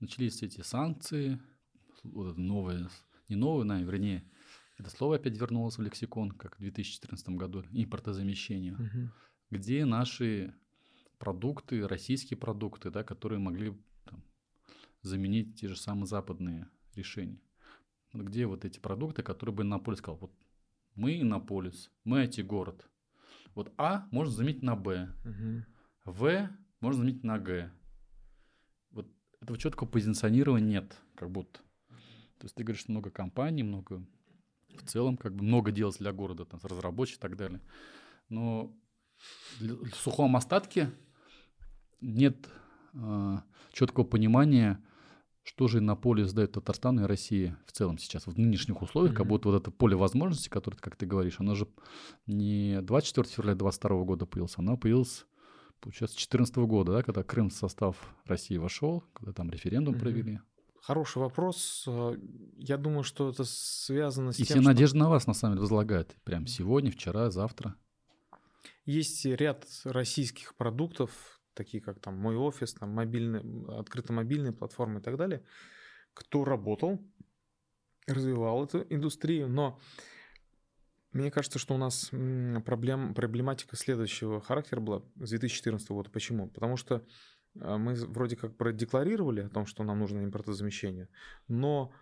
начались эти санкции, вот это новое, не новое, наверное, вернее, это слово опять вернулось в лексикон, как в 2014 году, импортозамещение. где наши продукты, российские продукты, да, которые могли там, заменить те же самые западные решения. Где вот эти продукты, которые бы Иннополис сказал, вот мы Иннополис, мы IT-город. Вот А можно заменить на Б, Мгм. В можно заменить на Г. Вот этого четкого позиционирования нет, как будто. То есть ты говоришь, много компаний, много в целом, как бы много делать для города, там, разработчиков и так далее. Но в сухом остатке нет а, четкого понимания, что же на поле сдает Татарстан и Россия в целом сейчас, в нынешних условиях, как Мгм. будто вот это поле возможностей, которое, как ты говоришь, оно же не 24 февраля 2022 года появилось, оно появилось, получается, 2014 года, да, когда Крым в состав России вошел, когда там референдум Мгм. провели. Хороший вопрос. Э, Я думаю, что это связано с И тем, все что надежды на вас, на самом деле, возлагают. Прям сегодня, вчера, завтра. есть ряд российских продуктов, такие как там мой офис, там мобильные, открыто мобильные платформы и так далее, кто работал, развивал эту индустрию, но мне кажется, что у нас проблем, проблематика следующего характера была с 2014 года. Почему? Потому что мы вроде как продекларировали о том, что нам нужно импортозамещение, но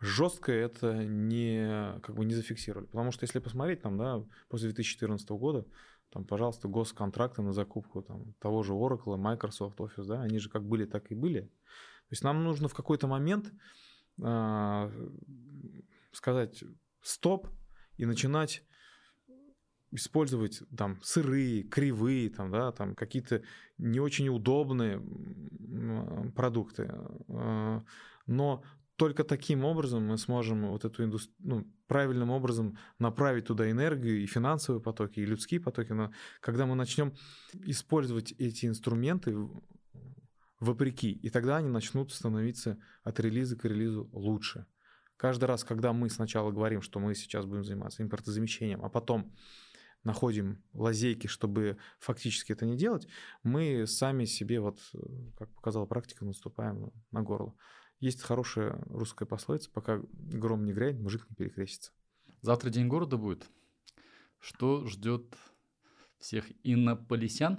жестко это не, как бы не зафиксировали. Потому что если посмотреть там, да, после 2014 года, там, пожалуйста, госконтракты на закупку там, того же Oracle, Microsoft Office, да, они же как были, так и были. То есть нам нужно в какой-то момент а, сказать стоп и начинать использовать там сырые, кривые, там, да, там какие-то не очень удобные продукты. А, Но только таким образом мы сможем вот эту индустрию, ну, правильным образом направить туда энергию и финансовые потоки, и людские потоки. Но когда мы начнем использовать эти инструменты вопреки, и тогда они начнут становиться от релиза к релизу лучше. Каждый раз, когда мы сначала говорим, что мы сейчас будем заниматься импортозамещением, а потом находим лазейки, чтобы фактически это не делать, мы сами себе, вот, э, как показала практика, наступаем на горло. Есть хорошая русская пословица, пока гром не грянет, мужик не перекрестится. Завтра День города будет. Что ждет всех иннополисян?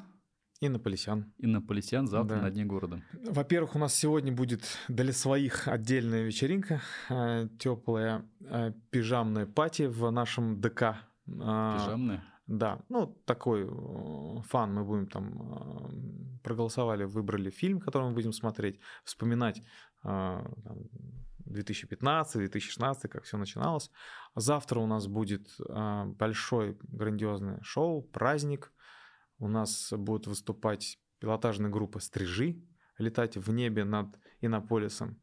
Иннополисян. Иннополисян завтра Да. на Дне города. Во-первых, у нас сегодня будет для своих отдельная вечеринка, теплая пижамная пати в нашем ДК. А, Пижамные. Да, ну такой э, фан. Мы будем там э, проголосовали, выбрали фильм, который мы будем смотреть, вспоминать э, там, 2015-2016, как все начиналось. Завтра у нас будет э, большой грандиозное шоу, праздник. У нас будет выступать пилотажная группа «Стрижи», летать в небе над Иннополисом.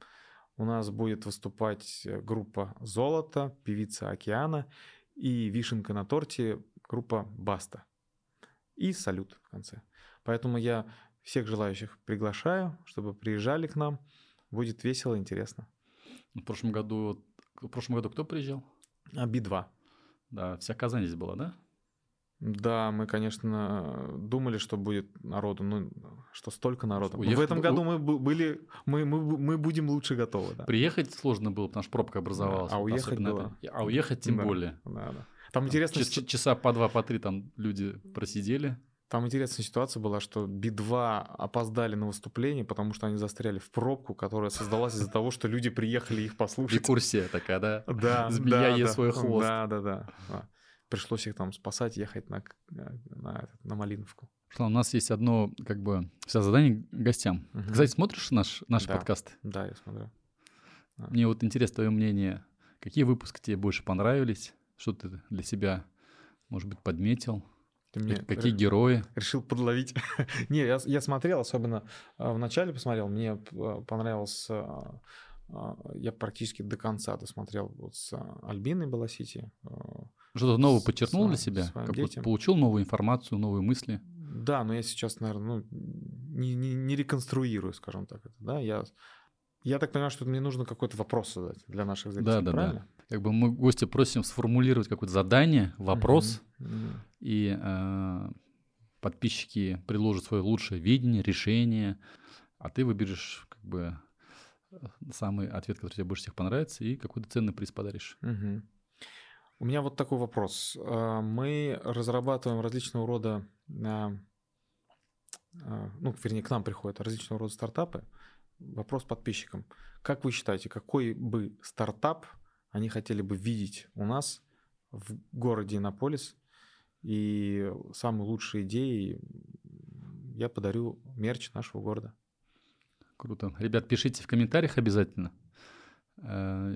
У нас будет выступать э, группа «Золото», певица «Океана» и вишенка на торте группа «Баста». И салют в конце. Поэтому я всех желающих приглашаю, чтобы приезжали к нам. Будет весело, интересно. В прошлом году, в прошлом году кто приезжал? А Би-2. Да, вся Казань здесь была, да? Да, мы, конечно, думали, что будет народу, ну, что столько народу. Уехать в этом году мы были, мы, мы, мы будем лучше готовы, да. Приехать сложно было, потому что пробка образовалась. а вот уехать было. это. А уехать тем Да. более. Да, да. Там Там интересно, час- часа по два, по три там люди просидели. Там интересная ситуация была, что Би-2 опоздали на выступление, потому что они застряли в пробку, которая создалась из-за того, что люди приехали их послушать. Рекурсия такая, да? Да, Змея да, ест да. свой хвост. Да, да, да. Пришлось их там спасать, ехать на, на, на Малиновку. Руслан, у нас есть одно, как бы, вся задание гостям. Мгм. Кстати, смотришь наш, наш Да. подкаст? Да, я смотрю. Мне вот интересно твое мнение. Какие выпуски тебе больше понравились? Что ты для себя, может быть, подметил? Ты мне Как- Какие ре- герои? решил подловить. Не, я, я смотрел, особенно а, в начале посмотрел, мне а, понравился, а, я практически до конца досмотрел вот с Альбиной Белосити. Что-то новое подчеркнул для своим- себя? своим Как вот детям. получил новую информацию, новые мысли? Да, но я сейчас, наверное, ну, не, не, не реконструирую, скажем так, это, да, я, я так понимаю, что мне нужно какой-то вопрос задать для наших зрителей, Да, да, да. правильно? Как бы мы гостя просим сформулировать какое-то задание, вопрос, Мгм, мгм. и э, подписчики предложат свое лучшее видение, решение, а ты выберешь как бы самый ответ, который тебе больше всех понравится, и какой-то ценный приз подаришь. Мгм. У меня вот такой вопрос. А, Мы разрабатываем различного рода а, а, ну, вернее, к нам приходят различного рода стартапы. Вопрос подписчикам. Как вы считаете, какой бы стартап они хотели бы видеть у нас в городе Иннополис? И самые лучшие идеи я подарю мерч нашего города. Круто. Ребят, пишите в комментариях обязательно. Э,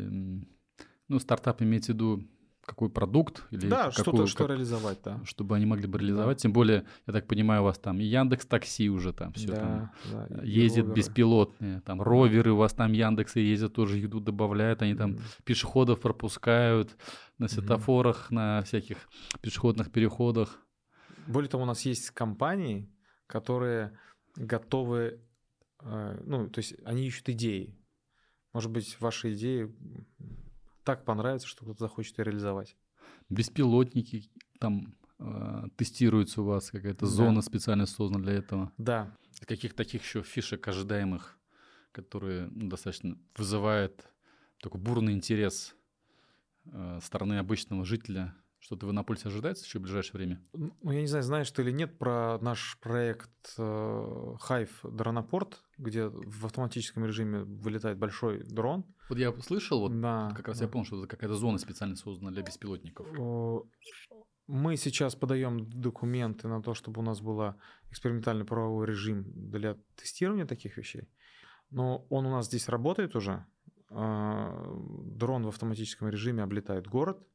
ну, стартап имеется в виду какой продукт или да, какую, что-то, что как, реализовать, да. Чтобы они могли бы реализовать. Да. Тем более, я так понимаю, у вас там и Яндекс Такси уже там все да, там да, ездит беспилотные, там роверы у вас там Яндексы ездят, тоже еду добавляют, они там mm-hmm. пешеходов пропускают на светофорах, mm-hmm. на всяких пешеходных переходах. Более того, у нас есть компании, которые готовы, э, ну, то есть они ищут идеи. Может быть, ваши идеи так понравится, что кто-то захочет ее реализовать. Беспилотники там э, тестируются у вас, какая-то да. зона специально создана для этого. Да. Каких таких еще фишек ожидаемых, которые ну, достаточно вызывают такой бурный интерес э, стороны обычного жителя что-то в Иннополисе ожидается еще в ближайшее время? Ну, я не знаю, знаешь ты или нет про наш проект э, Hive Дронопорт, где в автоматическом режиме вылетает большой дрон. Вот я слышал, вот да, как раз да. я понял, что это какая-то зона специально создана для беспилотников. Мы сейчас подаем документы на то, чтобы у нас был экспериментальный правовой режим для тестирования таких вещей. Но он у нас здесь работает уже. А, дрон в автоматическом режиме облетает город,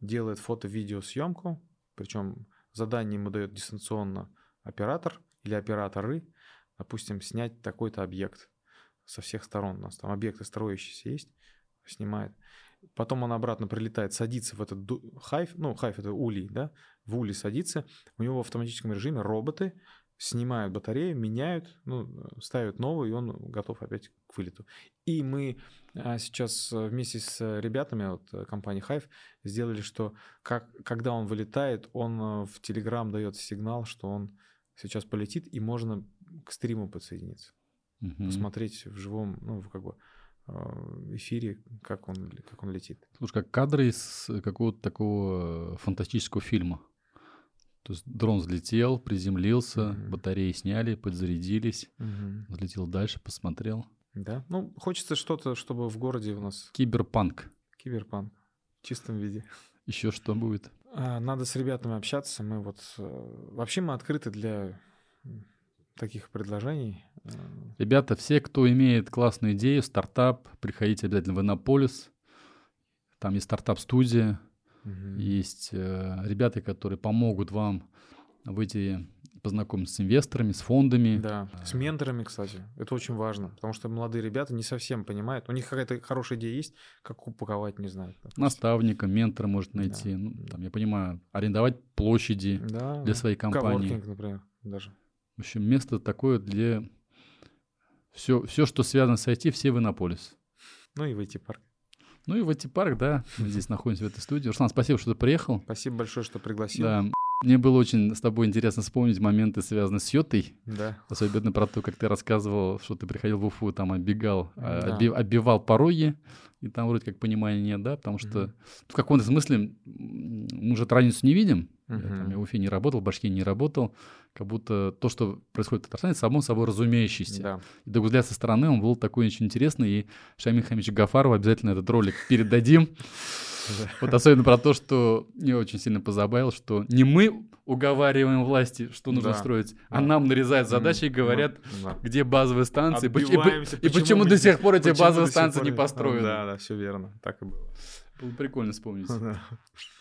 делает фото-видеосъемку, причем задание ему дает дистанционно оператор или операторы, допустим, снять такой-то объект со всех сторон. У нас там объекты строящиеся есть, снимает. Потом он обратно прилетает, садится в этот хайф, ну, хайф это улей, да, в улей садится, у него в автоматическом режиме роботы снимают батарею, меняют, ну, ставят новую, и он готов опять к вылету. И мы а, сейчас э, вместе с ребятами от э, компании Hive сделали, что как, когда он вылетает, он э, в Telegram дает сигнал, что он сейчас полетит, и можно к стриму подсоединиться. Угу. Посмотреть в живом, ну, как бы эфире, как он, как он летит. Слушай, как кадры из какого-то такого фантастического фильма. То есть дрон взлетел, приземлился, mm батареи сняли, подзарядились, mm взлетел дальше, посмотрел. Да, ну хочется что-то, чтобы в городе у нас... Киберпанк. Киберпанк в чистом виде. Еще что будет? А, надо с ребятами общаться. Мы вот... Э, вообще мы открыты для таких предложений. Э. Ребята, все, кто имеет классную идею, стартап, приходите обязательно в Иннополис. Там есть стартап-студия, Угу. Есть э, ребята, которые помогут вам выйти познакомиться с инвесторами, с фондами. Да, с менторами, кстати. Это очень важно, потому что молодые ребята не совсем понимают. У них какая-то хорошая идея есть, как упаковать, не знаю. Наставника, ментора может найти. Да. Ну, там, я понимаю, арендовать площади да, для своей компании. Коворкинг, например, даже. В общем, место такое для... Все, все, что связано с IT, все в Иннополис. Ну и в IT-парк. Ну и в эти парк, да, мы здесь находимся в этой студии. Руслан, спасибо, что ты приехал. Спасибо большое, что пригласил. Да. Мне было очень с тобой интересно вспомнить моменты, связанные с Йотой. Да. Особенно про то, как ты рассказывал, что ты приходил в Уфу, там оббегал, а, да. оббивал пороги, и там вроде как понимания нет, да, потому что mm в каком-то смысле мы же разницу не видим. Mm-hmm. Я, там, я в Уфе не работал, в Башке не работал. Как будто то, что происходит в Татарстане, само собой разумеющееся. Да. И для взгляд со стороны он был такой очень интересный. И Шамиль Хамич Гафаров обязательно этот ролик передадим. Вот особенно про то, что мне очень сильно позабавил, что не мы уговариваем власти, что нужно да, строить, а нам нарезают задачи и говорят, да. где базовые станции, и, и почему до сих пор эти базовые станции не построены. Да, да, все верно, так и было. Было прикольно вспомнить.